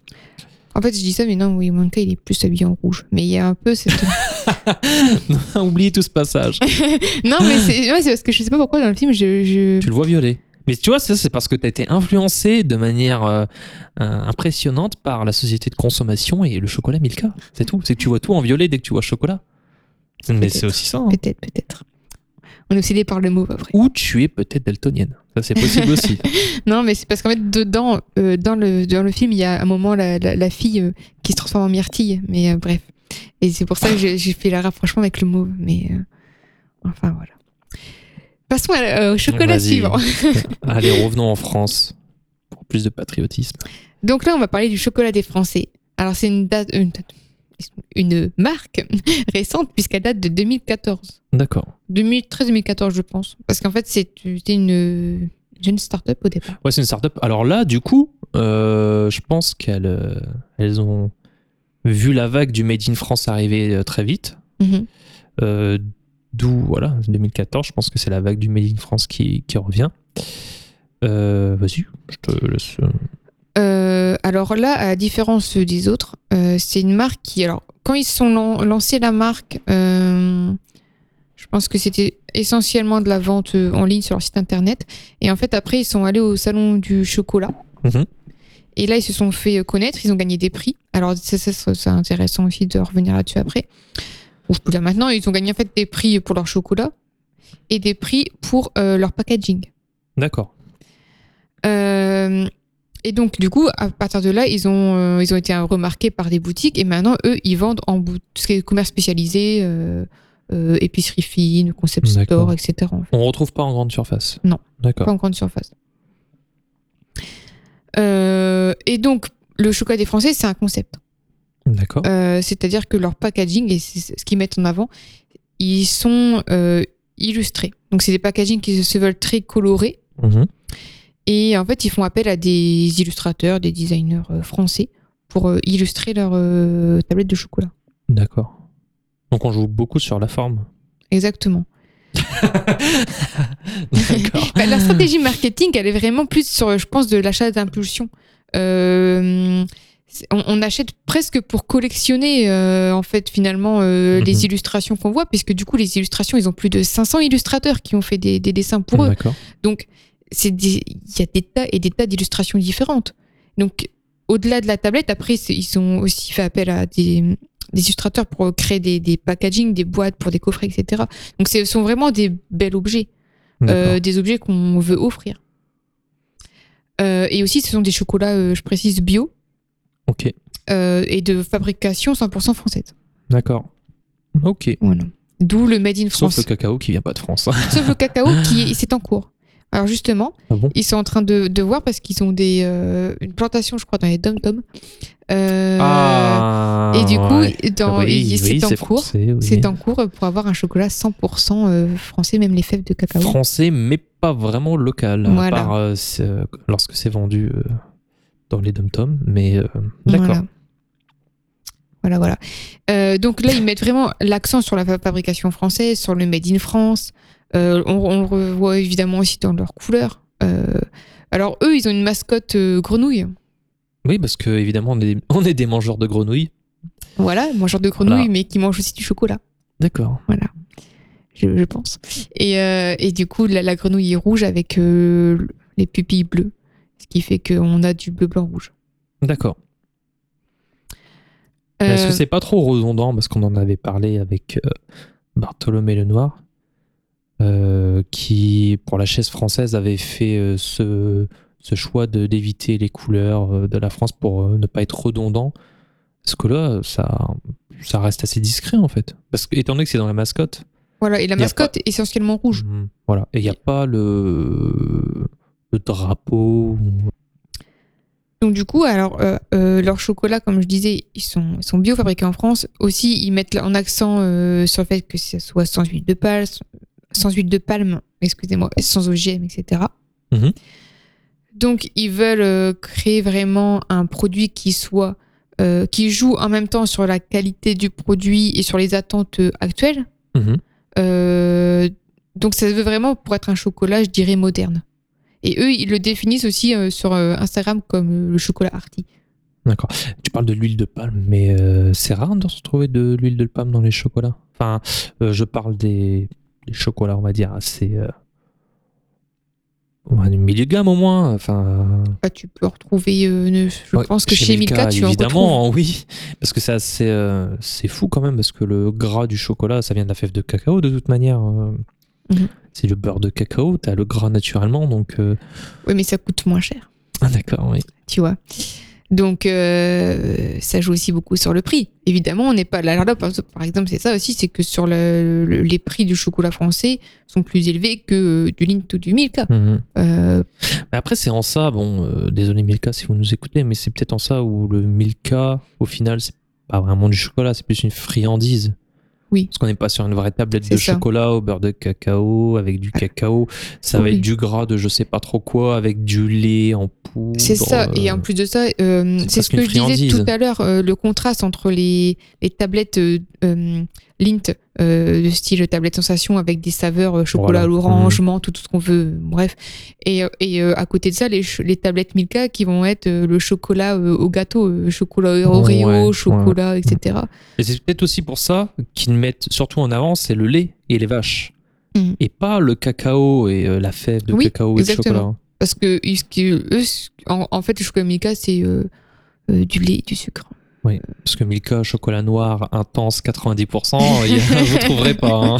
En fait, je dis ça, mais non, oui, Monka, il est plus habillé en rouge. Mais il y a un peu cette. Oubliez tout ce passage. non, mais c'est ouais, c'est parce que je sais pas pourquoi dans le film, je. je- tu le vois violet. Mais tu vois, ça, c'est parce que tu as été influencé de manière euh, euh, impressionnante par la société de consommation et le chocolat Milka. C'est tout. C'est que tu vois tout en violet dès que tu vois chocolat. Mais c'est aussi ça. hein. Peut-être, peut-être. On est obsédé par le mauve après. Ou tu es peut-être daltonienne. Ça, c'est possible aussi. Non, mais c'est parce qu'en fait, dedans, euh, dans, le, dans le film, il y a un moment la, la, la fille euh, qui se transforme en myrtille. Mais bref. Et c'est pour ça que j'ai fait le rapprochement avec le mauve. Mais enfin, voilà. Passons à- euh, au chocolat suivant. Allez, revenons en France pour plus de patriotisme. Donc là, on va parler du chocolat des Français. Alors, c'est une date, une, une marque récente puisqu'elle date de 2014. D'accord. 2013-2014, je pense. Parce qu'en fait, c'est- c'était une jeune start-up au départ. Ouais, c'est une start-up. Alors là, du coup, euh, je pense qu'elles euh, elles ont vu la vague du Made in France arriver euh, très vite. Mhm. D'où, voilà, 2014, je pense que c'est la vague du Made in France qui, qui revient. Euh, Vas-y, je te laisse. euh, Euh, alors là, à la différence des autres, euh, c'est une marque qui, alors, quand ils sont lan- lancé la marque, je pense que c'était essentiellement de la vente en ligne sur leur site internet. Et en fait, après, ils sont allés au salon du chocolat. Mhm. Et là, ils se sont fait connaître, ils ont gagné des prix. Alors, ça, ça, ça, c'est intéressant aussi de revenir là-dessus après. Ou je peux dire maintenant, ils ont gagné en fait des prix pour leur chocolat et des prix pour euh, leur packaging. D'accord. Euh, et donc, du coup, à partir de là, ils ont, euh, ils ont été remarqués par des boutiques et maintenant, eux, ils vendent en bout, tout ce qui est commerce spécialisé, euh, euh, épicerie fine, concept store, etc. en fait. On retrouve pas en grande surface. Non. D'accord. Pas en grande surface. Euh, et donc, le chocolat des Français, c'est un concept. D'accord. Euh, C'est-à-dire que leur packaging, et c'est ce qu'ils mettent en avant, ils sont euh, illustrés. Donc, c'est des packagings qui se veulent très colorés. Mhm. Et en fait, ils font appel à des illustrateurs, des designers euh, français pour illustrer leur euh, tablette de chocolat. D'accord. Donc on joue beaucoup sur la forme. Exactement. Bah, la stratégie marketing, elle est vraiment plus sur, je pense, de l'achat d'impulsion. Euh, on, on achète presque pour collectionner, euh, en fait, finalement, euh, Mhm. les illustrations qu'on voit, puisque du coup, les illustrations, ils ont plus de 500 illustrateurs qui ont fait des, des dessins pour eux. Donc, c'est il y a des tas et des tas d'illustrations différentes. Donc, au-delà de la tablette, après, ils ont aussi fait appel à des, des illustrateurs pour créer des, des packaging, des boîtes pour des coffrets, etc. Donc, ce sont vraiment des bels objets, euh, des objets qu'on veut offrir. Euh, et aussi, ce sont des chocolats, euh, je précise, bio Ok. euh, et de fabrication 100% française. D'accord. Ok. Voilà. D'où le Made in Sauf France. le cacao qui vient pas de France. Sauf le cacao qui c'est en cours. Alors justement, ah bon? ils sont en train de, de voir parce qu'ils ont des, euh, une plantation, je crois, dans les dom-toms. Euh, Ah. et du coup, ouais. dans, Oui, il- c'est oui, en cours. oui. C'est en cours pour avoir un chocolat 100% euh, français, même les fèves de cacao. français, mais pas vraiment local, à Voilà. part c'est, euh, lorsque c'est vendu dans les dom-toms. Mais euh, d'accord. Voilà. Voilà, voilà. Euh, donc là, ils mettent vraiment l'accent sur la fa- fabrication française, sur le Made in France. Euh, on, on le revoit évidemment aussi dans leurs couleurs. Euh, alors eux, ils ont une mascotte grenouille. Oui, parce que évidemment, on est, on est des mangeurs de grenouilles. Voilà, mangeur de grenouille, Voilà. mais qui mange aussi du chocolat. D'accord. je, je pense. Et, et du coup, la, la grenouille est rouge avec les pupilles bleues, ce qui fait qu'on a du bleu, blanc, rouge. D'accord. Est-ce Euh, que c'est pas trop redondant parce qu'on en avait parlé avec euh, Bartholomé Lenoir, euh, qui pour la chaise française avait fait euh, ce, ce choix de d'éviter les couleurs euh, de la France pour euh, ne pas être redondant? Parce que là, ça, ça reste assez discret en fait. Parce que étant donné que c'est dans la mascotte, Voilà, et la mascotte est essentiellement rouge. Mhm. Voilà. Et il n'y a pas le, drapeau. Donc du coup, alors euh, euh, leurs chocolats, comme je disais, ils sont, ils sont bio fabriqués en France. Aussi, ils mettent en accent euh, sur le fait que ce soit sans huile de palme, sans huile de palme, excusez-moi, sans OGM, etc. Mhm. Donc ils veulent euh, créer vraiment un produit qui soit euh, qui joue en même temps sur la qualité du produit et sur les attentes actuelles. Mhm. Donc ça veut vraiment pour être un chocolat, je dirais moderne. Et eux, ils le définissent aussi euh, sur euh, Instagram comme euh, le chocolat arty. D'accord. Tu parles de l'huile de palme, mais c'est rare de se trouver de l'huile de palme dans les chocolats. Enfin, je parle des, des chocolats, on va dire, assez. Du milieu de gamme au moins. Enfin, Ah, tu peux retrouver, euh, je ouais, pense que chez, Milka, tu en retrouves. évidemment, oui. Parce que c'est assez, euh, c'est fou quand même, parce que le gras du chocolat, ça vient de la fève de cacao de toute manière. Mhm. C'est le beurre de cacao, t'as le gras naturellement, donc. euh, Oui, mais ça coûte moins cher, Ah, d'accord, oui. tu vois. Donc, euh, ça joue aussi beaucoup sur le prix. Évidemment, on n'est pas là. là, par par exemple, c'est ça aussi, c'est que sur le- le- les prix du chocolat français sont plus élevés que euh, du Lindt ou du Milka. Mhm. Euh, Mais après, c'est en ça, bon, euh, désolé Milka si vous nous écoutez, mais c'est peut-être en ça où le Milka, au final, c'est pas vraiment du chocolat, c'est plus une friandise. Oui. Parce qu'on n'est pas sur une vraie tablette de ça. chocolat au beurre de cacao, avec du cacao. Ça va être du gras de je sais pas trop quoi, avec du lait en poudre. C'est ça. Et en plus de ça, euh, c'est ce que je disais tout à l'heure, euh, le contraste entre les, les tablettes euh, Lindt, euh, de style tablette sensation avec des saveurs euh, chocolat Voilà. l'orange, menthe, tout ce qu'on veut, bref. Et, euh, et euh, à côté de ça, les, les tablettes Milka qui vont être euh, le chocolat au gâteau, chocolat Oreo, Ouais, chocolat, etc. Et c'est peut-être aussi pour ça qu'ils mettent surtout en avant, c'est le lait et les vaches. Mhm. Et pas le cacao et la fève de Oui, cacao et exactement. chocolat. Parce que eux, en, en fait, le chocolat Milka, c'est du lait et du sucre. Oui, parce que Milka, chocolat noir, intense, 90%, il y a- vous trouverez pas. hein.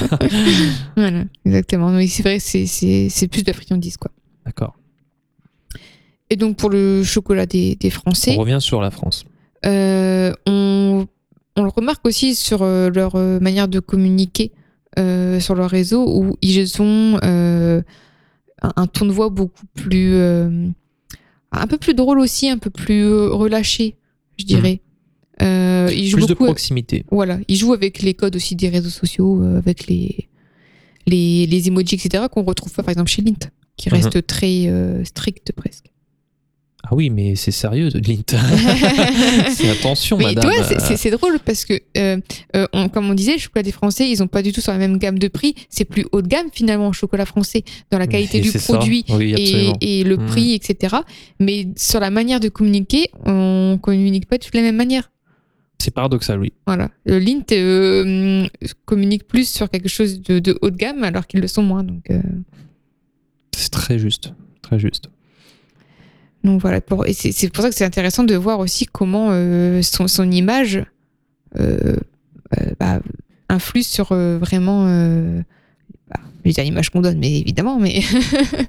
Voilà, exactement. Oui, c'est vrai, c'est- c'est c'est plus de la friandise, quoi. D'accord. Et donc pour le chocolat des, des On Français, revient sur la France. euh, on, on le remarque aussi sur euh, leur euh, manière de communiquer euh, sur leur réseau où ils ont euh, un, un ton de voix beaucoup plus... un peu plus drôle aussi, un peu plus relâché, je dirais. Euh, ils jouent Plus de beaucoup... proximité. Voilà, ils jouent avec les codes aussi des réseaux sociaux, euh, avec les, les, les emojis, etc., qu'on retrouve pas par exemple chez Lint, qui Mhm. reste très euh, strict presque. Ah oui, mais c'est sérieux, Lint. c'est attention, Mais tu madame. vois, c'est- drôle parce que, euh, euh, on- comme on disait, le chocolat des Français, ils ont pas du tout sur la même gamme de prix. C'est plus haut de gamme finalement, le chocolat français, dans la qualité Mais du produit Oui, et, le Mhm. prix, etc. Mais sur la manière de communiquer, on communique pas de la même manière. C'est paradoxal, oui. Voilà. Le Lint euh, communique plus sur quelque chose de, de haut de gamme alors qu'ils le sont moins. Donc, euh, C'est très juste. Très juste. donc voilà. Pour, et c'est pour ça que c'est intéressant de voir aussi comment euh, son, son image euh, euh, bah, influe sur euh, vraiment. Euh, bah, dire l'image qu'on donne, mais évidemment, mais,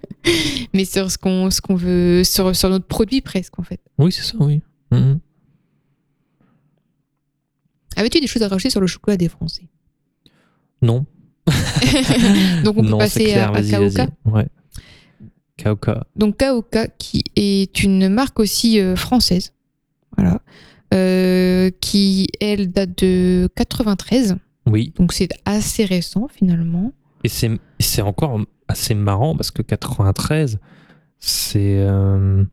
mais sur ce qu'on ce qu'on veut, sur, sur notre produit presque en fait. Oui, c'est ça, oui. Mhm. Avais-tu des choses à rajouter sur le chocolat des Français Non. Donc on peut non, passer clair, à, à Kaoka. Ouais. Kaoka. Donc Kaoka, qui est une marque aussi euh, française, voilà, euh, qui elle date de 93, Oui. donc c'est assez récent finalement. Et c'est c'est encore assez marrant parce que 93, c'est. euh,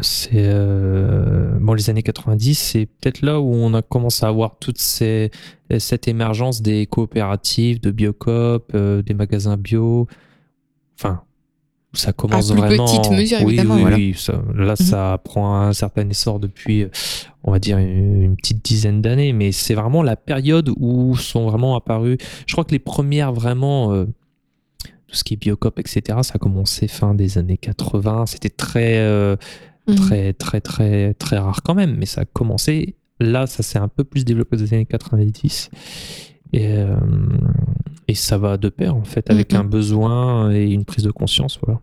c'est. euh, bon, les années 90, c'est peut-être là où on a commencé à avoir toute ces, cette émergence des coopératives, de Biocoop, euh, des magasins bio. Enfin, ça commence plus vraiment. petite mesure, oui, évidemment, Oui, voilà. oui, ça- là, ça prend un certain essor depuis, euh, on va dire, une, une petite dizaine d'années. Mais c'est vraiment la période où sont vraiment apparus. Je crois que les premières vraiment. euh, tout ce qui est Biocop, etc., ça a commencé fin des années 80. C'était très, Mhm. très, très, très, très rare quand même, mais ça a commencé. Là, ça s'est un peu plus développé aux années 90. Et, euh, et ça va de pair, en fait, avec Mhm. un besoin et une prise de conscience. Voilà.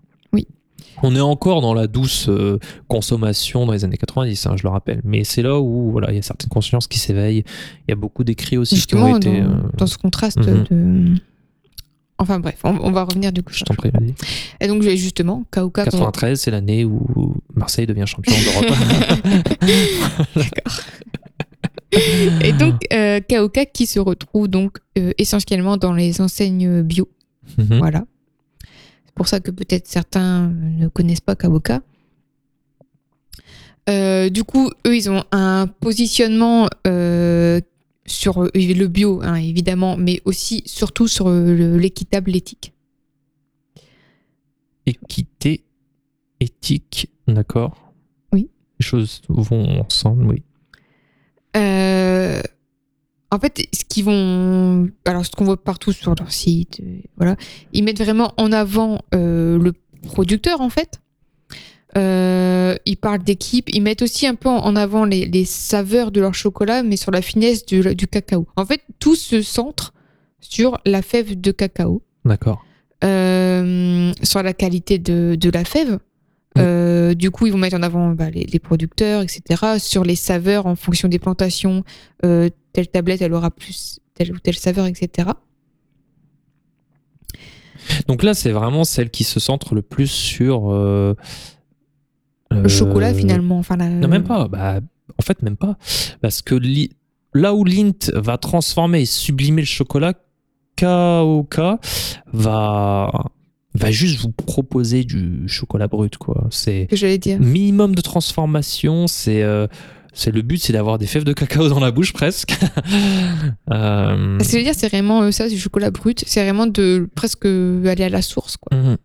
On est encore dans la douce euh, consommation dans les années 90, hein, je le rappelle. Mais c'est là où voilà, il y a certaines consciences qui s'éveillent. Il y a beaucoup d'écrits aussi Justement, qui ont été. dans, euh, dans ce contraste mhm. de. Enfin bref, on, on va revenir du coup. je t'en prie, vas-y. Et donc justement, Kauka. 93, c'est l'année où Marseille devient champion d'Europe. Et donc euh, Kauka qui se retrouve donc euh, essentiellement dans les enseignes bio. Mhm. Voilà. C'est pour ça que peut-être certains ne connaissent pas Kauka. Euh, du coup, eux, ils ont un positionnement euh, sur euh, le bio, hein, évidemment, mais aussi, surtout sur euh, le- l'équitable, l'éthique. Équité, éthique, d'accord. Oui. Les choses vont ensemble, oui. Euh, en fait, ce qu'ils vont, alors ce qu'on voit partout sur leur site, voilà, ils mettent vraiment en avant euh, le producteur en fait. Euh, ils parlent d'équipe, ils mettent aussi un peu en avant les, les saveurs de leur chocolat, mais sur la finesse du, du cacao. En fait, tout se centre sur la fève de cacao, D'accord. euh, sur la qualité de, de la fève. Euh, du coup, ils vont mettre en avant bah, les, les producteurs, etc. Sur les saveurs en fonction des plantations. Telle tablette, elle aura plus telle ou telle saveur, etc. Donc là, c'est vraiment celle qui se centre le plus sur. Le euh, chocolat, finalement. Enfin, la- Non, même pas. Bah, en fait, même pas. Parce que li- là où Lint va transformer et sublimer le chocolat, KOK va, va juste vous proposer du chocolat brut. quoi. C'est que j'allais dire. minimum de transformation. C'est euh, c'est le but, c'est d'avoir des fèves de cacao dans la bouche presque. Euh, Ce que je veux dire, c'est vraiment euh, ça, du chocolat brut. C'est vraiment de presque aller à la source. Quoi. mhm.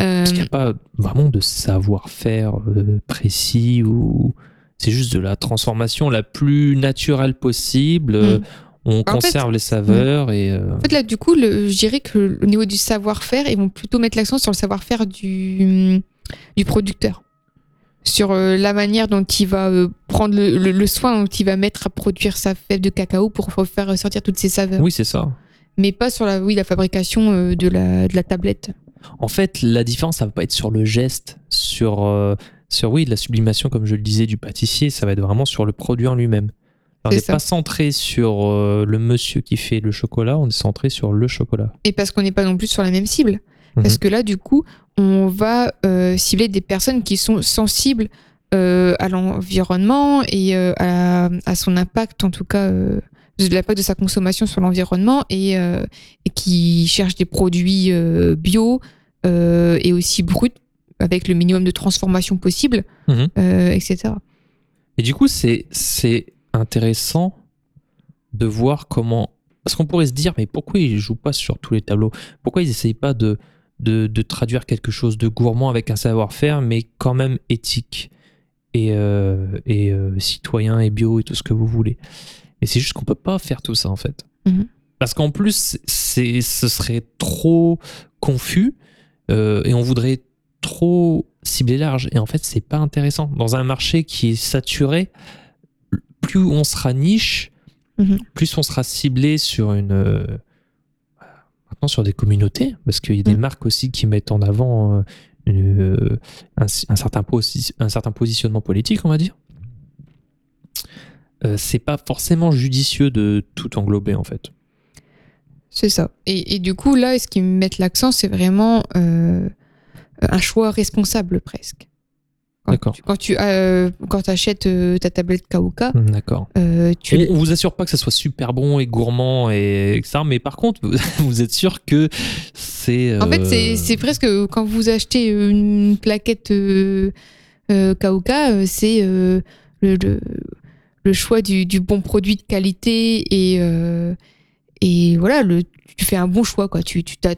Euh, Parce qu'il n'y a pas vraiment de savoir-faire euh, précis ou c'est juste de la transformation la plus naturelle possible. Euh, Mm. On En fait, conserve les saveurs et euh, En fait, là, du coup, le- je dirais que au niveau du savoir-faire, ils vont plutôt mettre l'accent sur le savoir-faire du, du producteur. Sur euh, la manière dont il va euh, prendre le, le- le soin dont il va mettre à produire sa fève de cacao pour faire sortir toutes ses saveurs. oui, c'est ça. Mais pas sur la, oui, la fabrication euh, de, la, de la tablette. En fait, la différence, ça va pas être sur le geste, sur, euh, sur oui, la sublimation, comme je le disais, du pâtissier, ça va être vraiment sur le produit en lui-même. On n'est pas centré sur euh, le monsieur qui fait le chocolat, on est centré sur le chocolat. Et parce qu'on n'est pas non plus sur la même cible. Mhm. Parce que là, du coup, on va euh, cibler des personnes qui sont sensibles à l'environnement et à, à son impact, en tout cas, de l'impact de sa consommation sur l'environnement et, euh, et qui cherchent des produits euh, bio euh, et aussi bruts avec le minimum de transformation possible, Mhm. etc. Et du coup, c'est intéressant de voir comment. Parce qu'on pourrait se dire, mais pourquoi ils jouent pas sur tous les tableaux? Pourquoi ils essayent pas de, de, de traduire quelque chose de gourmand avec un savoir-faire, mais quand même éthique et, euh, et euh, citoyen et bio et tout ce que vous voulez? Et c'est juste qu'on peut pas faire tout ça en fait. Mhm. Parce qu'en plus, c'est ce serait trop confus euh, et on voudrait trop cibler large. Et en fait, c'est pas intéressant. Dans un marché qui est saturé, plus on sera niche, Mhm. plus on sera ciblé sur une. euh, maintenant, sur des communautés, parce qu'il y a des Mhm. marques aussi qui mettent en avant euh, une, un, un certain un certain positionnement politique, on va dire. Euh, c'est pas forcément judicieux de tout englober en fait. C'est ça. Et, et du coup, là, ce qui mettent l'accent, c'est vraiment euh, un choix responsable presque. Quand D'accord. tu- Quand tu euh, quand achètes ta tablette Kauka, Hmm, D'accord. tu On, vous assure pas que ça soit super bon et gourmand et etc. Mais par contre, vous, êtes sûr que c'est. En fait, c'est- presque quand vous achetez une plaquette Kauka, euh, c'est le, le, le choix du, du bon produit de qualité et, euh, et voilà, le, tu fais un bon choix. Quoi. Tu, tu as,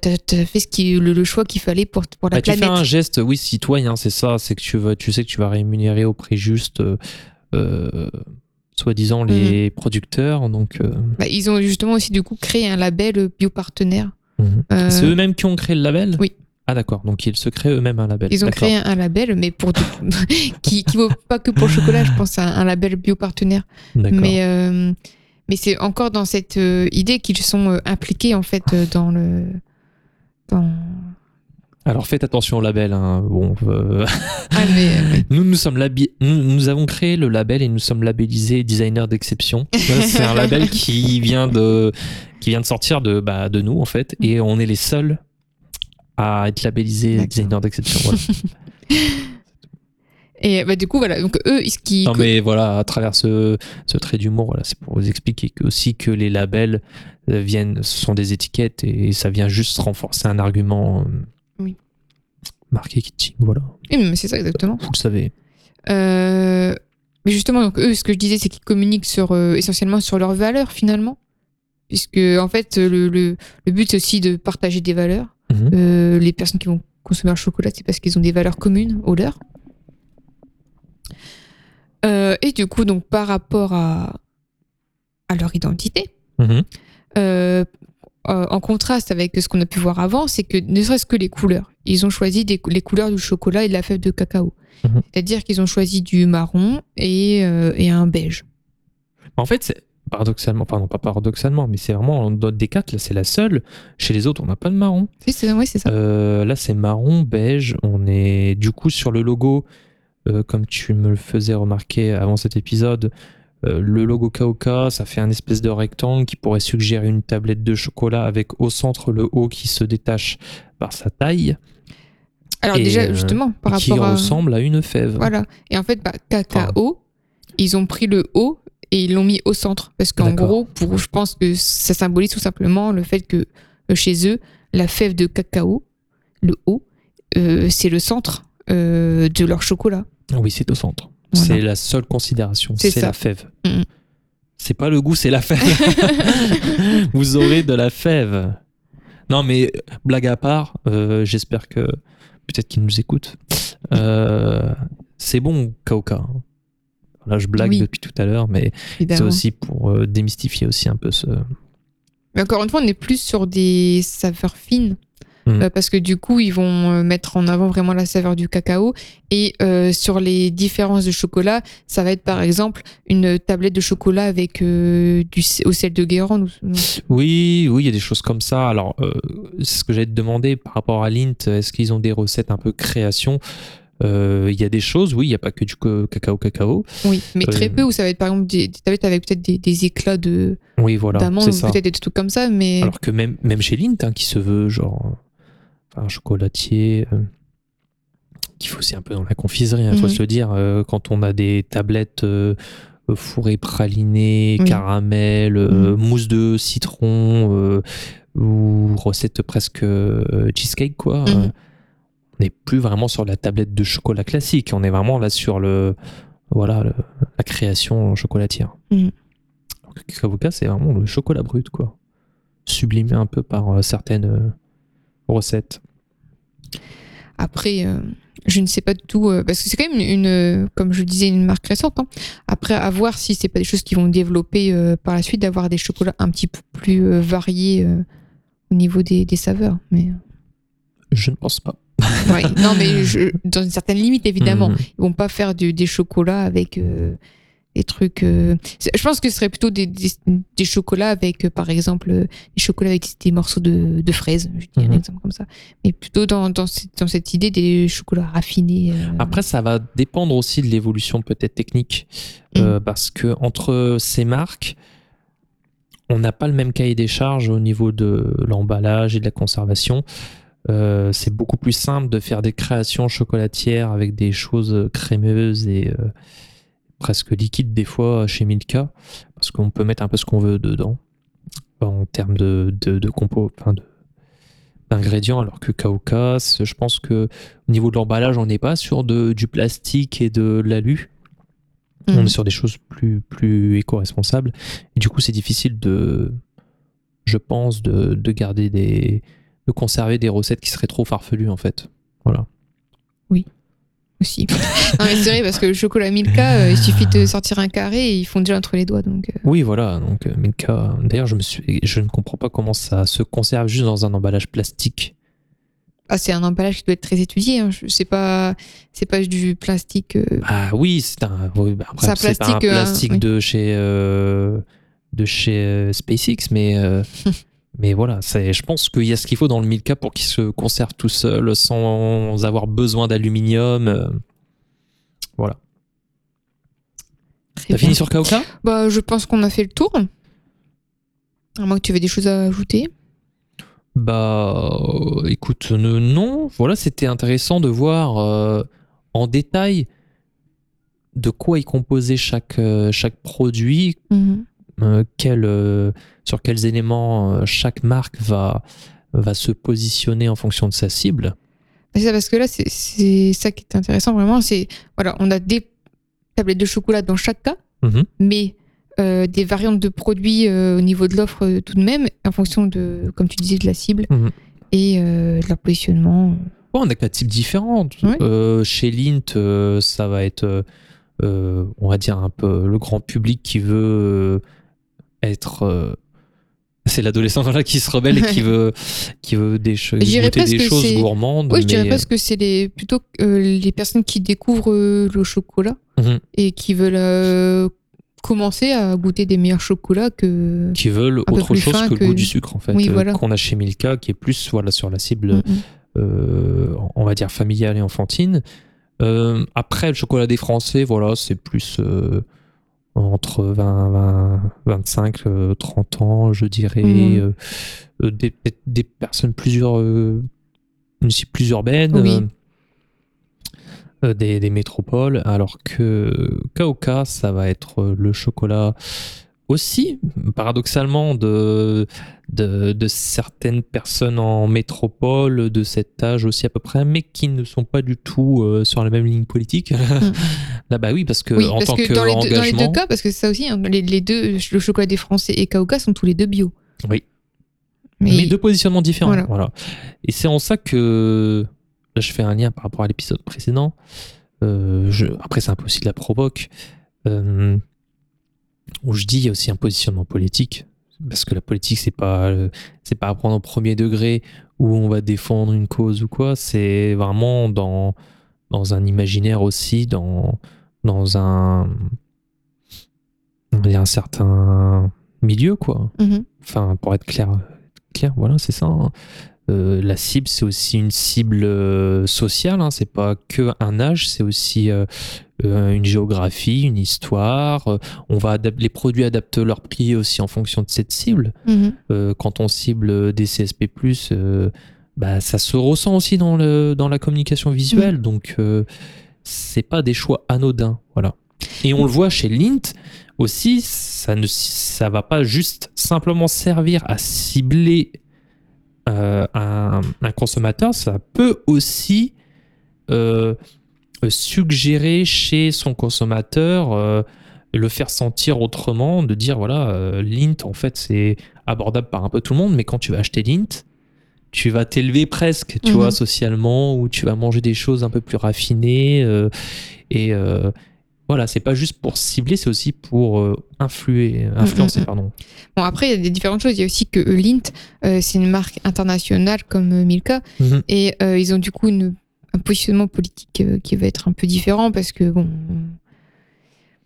fait ce qui, le, le choix qu'il fallait pour, pour la bah, tu planète. fais un geste, oui, citoyen, c'est ça. C'est que tu, vas, tu sais que tu vas rémunérer au prix juste, euh, euh, soi-disant, les producteurs. Donc, euh, Bah, ils ont justement aussi du coup créé un label biopartenaire. mhm. Euh, c'est eux-mêmes qui ont créé le label? Oui. Ah, d'accord. Donc, ils se créent eux-mêmes un label. Ils ont créé un, label, mais pour du- qui, qui vaut pas que pour le chocolat, je pense, un, un label biopartenaire. Mais, euh, mais c'est encore dans cette euh, idée qu'ils sont euh, impliqués en fait dans le dans Alors faites attention au label. hein. Bon, Ah, mais, nous, nous, sommes labi- nous, nous avons créé le label et nous sommes labellisés designer d'exception. C'est un label qui vient de, qui vient de sortir de, bah, de nous, en fait. Et on est les seuls à être labellisés D'accord. designer d'exception. Voilà. Et bah, du coup, voilà. Donc, eux, ce qui. Non, mais voilà, à travers ce, ce trait d'humour, voilà, c'est pour vous expliquer que, aussi que les labels euh, viennent, ce sont des étiquettes et ça vient juste renforcer un argument euh, Oui. marketing. Voilà, Oui, mais c'est ça, exactement. vous le savez. Euh, mais justement, donc, eux, ce que je disais, c'est qu'ils communiquent sur, euh, essentiellement sur leurs valeurs, finalement. Puisque, en fait, le, le, le but, c'est aussi de partager des valeurs. Mhm. Euh, les personnes qui vont consommer un chocolat, c'est parce qu'ils ont des valeurs communes aux leurs. Euh, et du coup, donc, par rapport à, à leur identité, Mhm. euh, en contraste avec ce qu'on a pu voir avant, c'est que ne serait-ce que les couleurs, ils ont choisi des- les couleurs du chocolat et de la fève de cacao. Mhm. C'est-à-dire qu'ils ont choisi du marron et, et un beige. En fait, c'est paradoxalement, pardon, pas paradoxalement, mais c'est vraiment des quatre, là, c'est la seule. Chez les autres, on n'a pas de marron. Oui, c'est ça. Euh, là, c'est marron, beige. On est du coup sur le logo, euh, comme tu me le faisais remarquer avant cet épisode. euh, le logo Kaoka, ça fait un espèce de rectangle qui pourrait suggérer une tablette de chocolat avec au centre le haut qui se détache par sa taille Alors et, déjà, justement, par qui rapport à... ressemble à une fève. Voilà. Et en fait, bah, cacao, ils ont pris le haut et ils l'ont mis au centre. Parce qu'en gros, pour, je pense que ça symbolise tout simplement le fait que euh, chez eux, la fève de cacao, le haut, euh, c'est le centre euh, de leur chocolat. Oui, c'est au centre. Voilà. C'est la seule considération. C'est la fève. Mhm. C'est pas le goût, c'est la fève. Vous aurez de la fève. Non, mais blague à part, euh, j'espère que peut-être qu'ils nous écoutent. C'est bon, Kaoka. Là, je blague Oui. depuis tout à l'heure, mais c'est aussi pour euh, démystifier aussi un peu ce. Mais encore une fois, on est plus sur des saveurs fines. Mhm. euh, parce que du coup, ils vont euh, mettre en avant vraiment la saveur du cacao. Et euh, sur les différences de chocolat, ça va être par exemple une tablette de chocolat avec euh, du, au sel de Guérande. Oui, oui, il y a des choses comme ça. Alors, c'est ce que j'allais te demander par rapport à Lint. Est-ce qu'ils ont des recettes un peu création? Euh, Il y a des choses, oui, il n'y a pas que du cacao cacao. Oui, mais très Euh, peu, où ça va être par exemple des, tablettes avec peut-être des, des éclats de Oui, voilà, peut-être des trucs comme ça. Mais Alors que même, même chez Lint, hein, qui se veut genre euh, un chocolatier, qui fait aussi un peu dans la confiserie, il faut Mhm. se le dire, quand on a des tablettes fourrées pralinées, Oui. caramel, euh, Mhm. mousse de citron, euh, ou recette presque euh, cheesecake, quoi. Mhm. On n'est plus vraiment sur la tablette de chocolat classique, on est vraiment là sur le, voilà, le- la création chocolatière. Kakaoka, c'est vraiment le chocolat brut, quoi. Sublimé un peu par euh, certaines euh, recettes. Après, euh, je ne sais pas du tout, euh, parce que c'est quand même une, une, comme je disais, une marque récente. hein. Après, à voir si c'est pas des choses qui vont développer euh, par la suite, d'avoir des chocolats un petit peu plus variés au niveau des, des saveurs. Mais Je ne pense pas. ouais, non, mais je- dans une certaine limite, évidemment, Mhm. ils vont pas faire du- des chocolats avec euh, des trucs. euh, Je pense que ce serait plutôt des, des, des chocolats avec, euh, par exemple, des chocolats avec des morceaux de, de fraises. Je dis un Mhm. exemple comme ça. Mais plutôt dans, dans, cette, dans cette idée des chocolats raffinés. Après, ça va dépendre aussi de l'évolution peut-être technique, euh, parce que entre ces marques, on n'a pas le même cahier des charges au niveau de l'emballage et de la conservation. Euh, c'est beaucoup plus simple de faire des créations chocolatières avec des choses crémeuses et euh, presque liquides des fois chez Milka, parce qu'on peut mettre un peu ce qu'on veut dedans en termes de, de, de compo, enfin de- d'ingrédients, alors que Kaukas, je pense que au niveau de l'emballage, on n'est pas sur de, du plastique et de l'alu. Mhm. On est sur des choses plus, plus éco-responsables. Et du coup, c'est difficile de, je pense, de, de garder des. De conserver des recettes qui seraient trop farfelues, en fait. Voilà. aussi. non, mais c'est vrai, parce que le chocolat Milka, euh, il suffit de sortir un carré et ils font déjà entre les doigts. Donc, euh, Oui, voilà. Donc, euh, Milka. D'ailleurs, je, me suis, je ne comprends pas comment ça se conserve juste dans un emballage plastique. Ah, c'est un emballage qui doit être très étudié. Hein. C'est pas, c'est pas du plastique. Ah oui, c'est un. oui, bah après, C'est pas un plastique, plastique oui. de chez. de chez SpaceX, mais. Mais voilà, je pense qu'il y a ce qu'il faut dans le Milka pour qu'il se conserve tout seul sans avoir besoin d'aluminium. euh. Voilà. T'as fini sur Kauka Bah, je pense qu'on a fait le tour. À moins que tu aies des choses à ajouter. Bah, euh, écoute, ne- non. Voilà, c'était intéressant de voir euh, en détail de quoi est composé chaque, euh, chaque produit, Mhm. Quel, euh, sur quels éléments euh, chaque marque va, va se positionner en fonction de sa cible. C'est ça, parce que là, c'est- ça qui est intéressant vraiment. C'est voilà, on a des tablettes de chocolat dans chaque cas, Mhm. mais euh, des variantes de produits euh, au niveau de l'offre euh, tout de même, en fonction de, comme tu disais, de la cible Mhm. et euh, de leur positionnement. Ouais, on a quatre types différents. Ouais. Euh, chez Lint, euh, ça va être, euh, euh, on va dire, un peu le grand public qui veut euh, être. euh, c'est l'adolescent là qui se rebelle et qui veut, qui veut des, goûter des choses gourmandes. Oui, je dirais mais- parce que c'est les, plutôt euh, les personnes qui découvrent euh, le chocolat Mhm. et qui veulent commencer à goûter des meilleurs chocolats que. qui veulent autre chose que le goût du sucre en fait Oui, voilà. qu'on a chez Milka qui est plus voilà sur la cible on va dire familiale et enfantine après le chocolat des français voilà c'est plus entre 20, 20, 25 euh, 30 ans je dirais Mhm. euh, euh, des, personnes plusieurs euh, plus urbaines Oui. euh, des, des métropoles, alors que Kaoka, ça va être le chocolat aussi, paradoxalement, de, de, de certaines personnes en métropole de cet âge aussi à peu près, mais qui ne sont pas du tout euh, sur la même ligne politique. Là, bah oui, parce que oui, en parce tant que dans les, deux, dans les qu'engagement, deux cas, parce que ça aussi, hein, les, les deux, le chocolat des Français et Kauka sont tous les deux bio. Oui. Mais, mais deux positionnements différents. Voilà. Voilà. Et c'est en ça que là, je fais un lien par rapport à l'épisode précédent. Euh, je- après, c'est un peu aussi de la provoque. Euh, où je dis, il y a aussi un positionnement politique. Parce que la politique, c'est pas, euh, c'est pas à prendre au premier degré où on va défendre une cause ou quoi. C'est vraiment dans, dans un imaginaire aussi, dans, dans un, un certain milieu, quoi Mhm. enfin pour être clair, clair voilà c'est ça. hein. Euh, la cible c'est aussi une cible euh, sociale, hein. c'est pas que un âge, c'est aussi euh, une géographie, une histoire. Euh, on va les produits adaptent leur prix aussi en fonction de cette cible. Mhm. Euh, quand on cible des CSP+, euh, bah, ça se ressent aussi dans, le, dans la communication visuelle, donc euh, c'est pas des choix anodins, voilà. Et on le voit chez Lint aussi, ça ne ça va pas juste simplement servir à cibler euh, un, un consommateur, ça peut aussi euh, suggérer chez son consommateur euh, le faire sentir autrement, de dire voilà, euh, Lint en fait c'est abordable par un peu tout le monde, mais quand tu vas acheter Lint, tu vas t'élever presque, tu Mhm. vois, socialement, ou tu vas manger des choses un peu plus raffinées. euh, et euh, voilà, c'est pas juste pour cibler, c'est aussi pour euh, influer, influencer, mhm. pardon. Bon, après, il y a des différentes choses. Il y a aussi que euh, Lint, euh, c'est une marque internationale comme euh, Milka, Mhm. et euh, ils ont du coup une- un positionnement politique euh, qui va être un peu différent parce que, bon,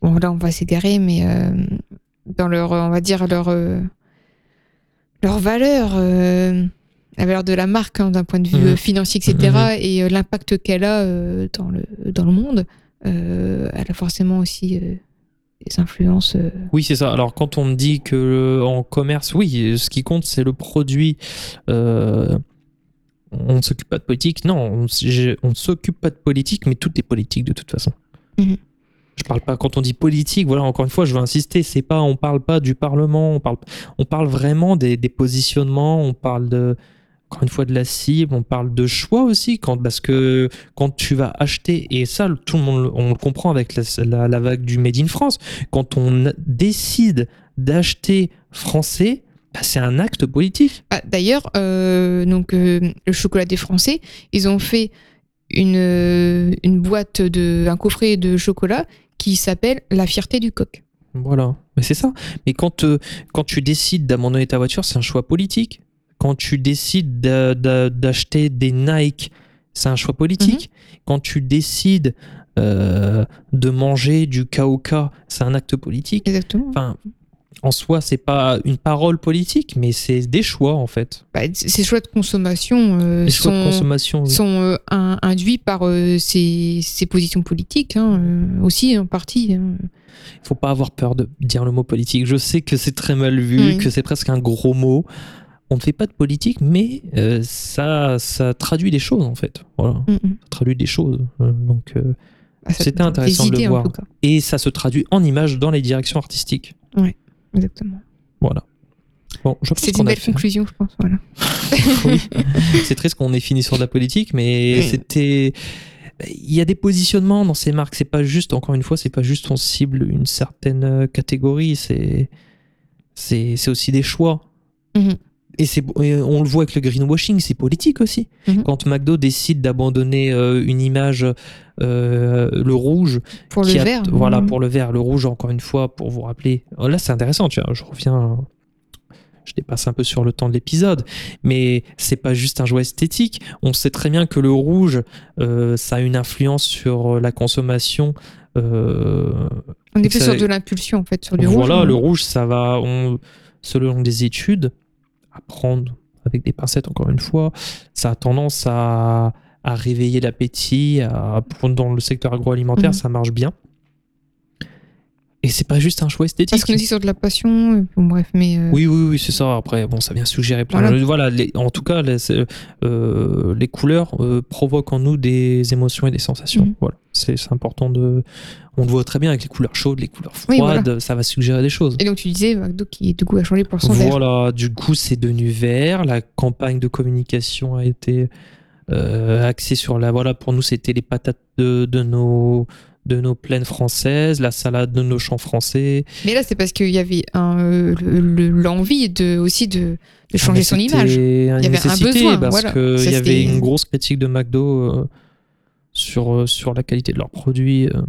bon là, on va s'égarer, mais euh, dans leur, on va dire, leur, euh, leur valeur, la valeur de la marque hein, d'un point de vue euh, financier, etc., et euh, l'impact qu'elle a dans, le, dans le monde, elle a forcément aussi des influences. Oui, c'est ça. Alors, quand on me dit que en commerce, oui, ce qui compte, c'est le produit. euh, on ne s'occupe pas de politique. Non, on ne s'occupe pas de politique, mais tout est politique de toute façon. Mhm. Je parle pas quand on dit politique. Voilà, encore une fois, je veux insister. C'est pas, on parle pas du Parlement. On parle, on parle vraiment des, des positionnements. On parle de, encore une fois, de la cible. On parle de choix aussi, quand parce que quand tu vas acheter et ça, tout le monde, on le comprend avec la, la- la vague du Made in France. Quand on décide d'acheter français, bah, c'est un acte politique. Ah, D'ailleurs, euh, donc euh, le chocolat des Français, ils ont fait une, euh, une boîte de un coffret de chocolat qui s'appelle La fierté du coq. Voilà, mais c'est ça. Mais quand, euh, quand tu décides d'abandonner ta voiture, c'est un choix politique. Quand tu décides d'a- d'a- d'acheter des Nike, c'est un choix politique. Quand tu décides euh, de manger du KOK, c'est un acte politique. Exactement. Enfin, en soi, c'est pas une parole politique, mais c'est des choix en fait. Bah, ces choix de consommation euh, sont, choix de consommation. oui. sont euh, in- induits par euh, ces, ces positions politiques hein, aussi en partie. hein. Il faut pas avoir peur de dire le mot politique. Je sais que c'est très mal vu, Oui. que c'est presque un gros mot. On ne fait pas de politique, mais ça, ça traduit des choses en fait. Voilà, Mm, mm. ça traduit des choses. Donc, Bah, ça C'était intéressant de le voir. et ça se traduit en images dans les directions artistiques. Exactement. Voilà. Bon, C'est une belle fait. conclusion, je pense. Voilà. Oui. c'est triste qu'on ait fini sur de la politique, mais Oui. c'était. Il y a des positionnements dans ces marques. C'est pas juste, encore une fois, c'est pas juste on cible une certaine euh, catégorie. C'est c'est c'est aussi des choix. Mhm. Et, c'est, et on le voit avec le greenwashing, c'est politique aussi. Mhm. Quand McDo décide d'abandonner euh, une image, euh, le rouge, Pour le a- vert. Voilà, mm. pour le vert. Le rouge, encore une fois, pour vous rappeler. Oh, Là, c'est intéressant, tu vois. Je reviens. Je dépasse un peu sur le temps de l'épisode, mais c'est pas juste un jouet esthétique. On sait très bien que le rouge, euh, ça a une influence sur la consommation. euh, On est ça- sur de l'impulsion, en fait, sur du voilà, rouge. le rouge, ça va, on- selon des études, à prendre avec des pincettes, encore une fois, ça a tendance à, à réveiller l'appétit. à- Dans le secteur agroalimentaire, Mhm. ça marche bien. Et c'est pas juste un choix esthétique. Parce qu'on est aussi sur de la passion. euh, bon, bref, mais. euh, Oui, oui, oui, c'est ça. Après, bon, ça vient suggérer plein Voilà. de Voilà, les- en tout cas, les, euh, les couleurs euh, provoquent en nous des émotions et des sensations. Mhm. Voilà, c'est important de. On le voit très bien avec les couleurs chaudes, les couleurs Oui, froides, voilà. ça va suggérer des choses. Et donc, tu disais, McDo qui, du coup, a changé pour son vert. Voilà, du coup, c'est devenu vert. La campagne de communication a été euh, axée sur la. Voilà, pour nous, c'était les patates de, de nos de nos plaines françaises, la salade de nos champs français. Mais là, c'est parce qu'il y avait euh, l'envie de, aussi de, de changer son image. une avait un besoin, parce voilà. qu'il y avait une grosse critique de McDo euh, sur, euh, sur la qualité de leurs produits. euh.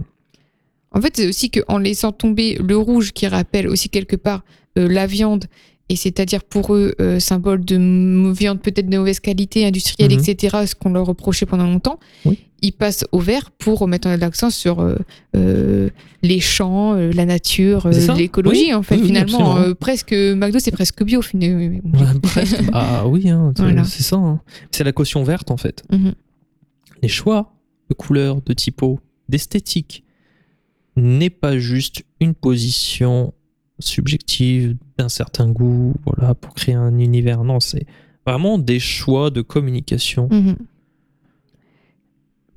En fait, c'est aussi qu'en laissant tomber le rouge qui rappelle aussi quelque part la viande, et c'est-à-dire pour eux, euh, symbole de viande peut-être de mauvaise qualité, industrielle, Mhm. etc., ce qu'on leur reprochait pendant longtemps, Oui. ils passent au vert pour remettre l'accent sur euh, euh, les champs, la nature, l'écologie, Oui, en fait, oui, finalement. presque, McDo, c'est presque bio, finalement. Ouais, presque. ah oui, hein, c'est Voilà. c'est ça. hein. C'est la caution verte en fait. Mhm. Les choix de couleurs, de typos, d'esthétique n'est pas juste une position subjective d'un certain goût, voilà, pour créer un univers. Non, c'est vraiment des choix de communication. Mhm.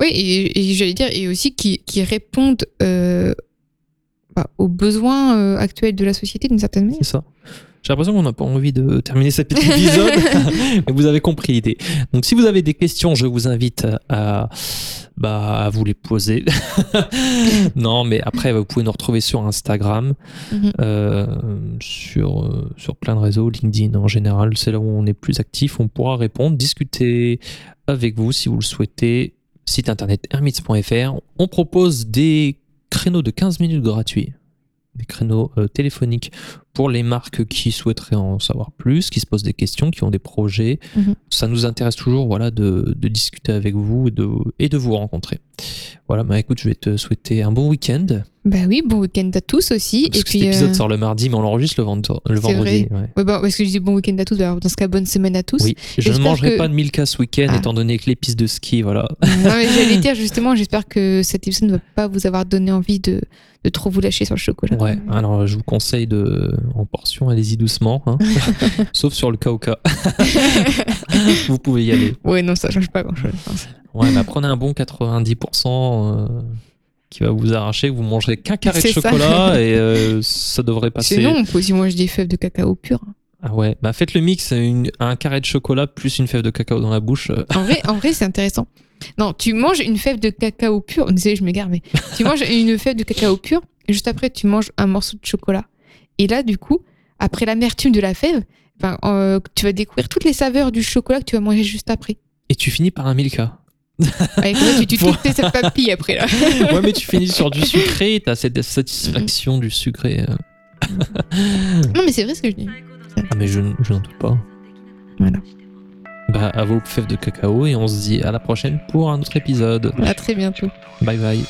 Oui, et, et j'allais dire, et aussi qui, qui répondent euh, bah, aux besoins euh, actuels de la société d'une certaine manière. C'est ça. J'ai l'impression qu'on n'a pas envie de terminer cet épisode, mais vous avez compris l'idée. Donc, si vous avez des questions, je vous invite à, bah, à vous les poser. non, mais après, vous pouvez nous retrouver sur Instagram, Mhm. euh, sur, euh, sur plein de réseaux, LinkedIn en général. C'est là où on est plus actif. On pourra répondre, discuter avec vous si vous le souhaitez. Site internet hermits.fr. On propose des créneaux de 15 minutes gratuits des créneaux euh, téléphoniques pour les marques qui souhaiteraient en savoir plus, qui se posent des questions, qui ont des projets. Mhm. Ça nous intéresse toujours voilà, de, de discuter avec vous et de, et de vous rencontrer. Voilà, bah écoute, je vais te souhaiter un bon week-end. Bah oui, bon week-end à tous aussi. Parce et que puis, cet épisode euh, sort le mardi, mais on l'enregistre le, vendre- le vendredi. ouais. ouais, bah, parce que je dis bon week-end à tous, alors dans ce cas, bonne semaine à tous. Oui, je ne mangerai que- pas de Milka ce week-end, Ah. étant donné que les pistes de ski, voilà. Non, mais j'allais dire justement, j'espère que cet épisode ne va pas vous avoir donné envie de, de trop vous lâcher sur le chocolat. Ouais, alors je vous conseille de, en portion, allez-y doucement, hein. sauf sur le cas au cas. vous pouvez y aller. Ouais, non, ça change pas grand-chose. pense. Ouais, bah prenez un bon 90% euh, qui va vous arracher, vous mangerez qu'un carré de ça. chocolat et euh, ça devrait passer. Sinon, on peut aussi manger des fèves de cacao pur. Ah ouais, bah faites le mix, une- un carré de chocolat plus une fève de cacao dans la bouche. En vrai, en vrai c'est intéressant. Non, tu manges une fève de cacao pur. Désolé, je m'égare, mais tu manges une fève de cacao pur et juste après, tu manges un morceau de chocolat. Et là, du coup, après l'amertume de la fève, ben, euh, tu vas découvrir toutes les saveurs du chocolat que tu vas manger juste après. Et tu finis par un Milka. Ouais, tu, tu Pour- toutes tes papilles après là. ouais, mais tu finis sur du sucré, t'as cette satisfaction du sucré. euh. Non, mais c'est vrai ce que je dis. Ah, mais je, je n'en doute pas. Voilà. Bah, à vos fèves de cacao et on se dit à la prochaine pour un autre épisode. À très bientôt. Bye bye.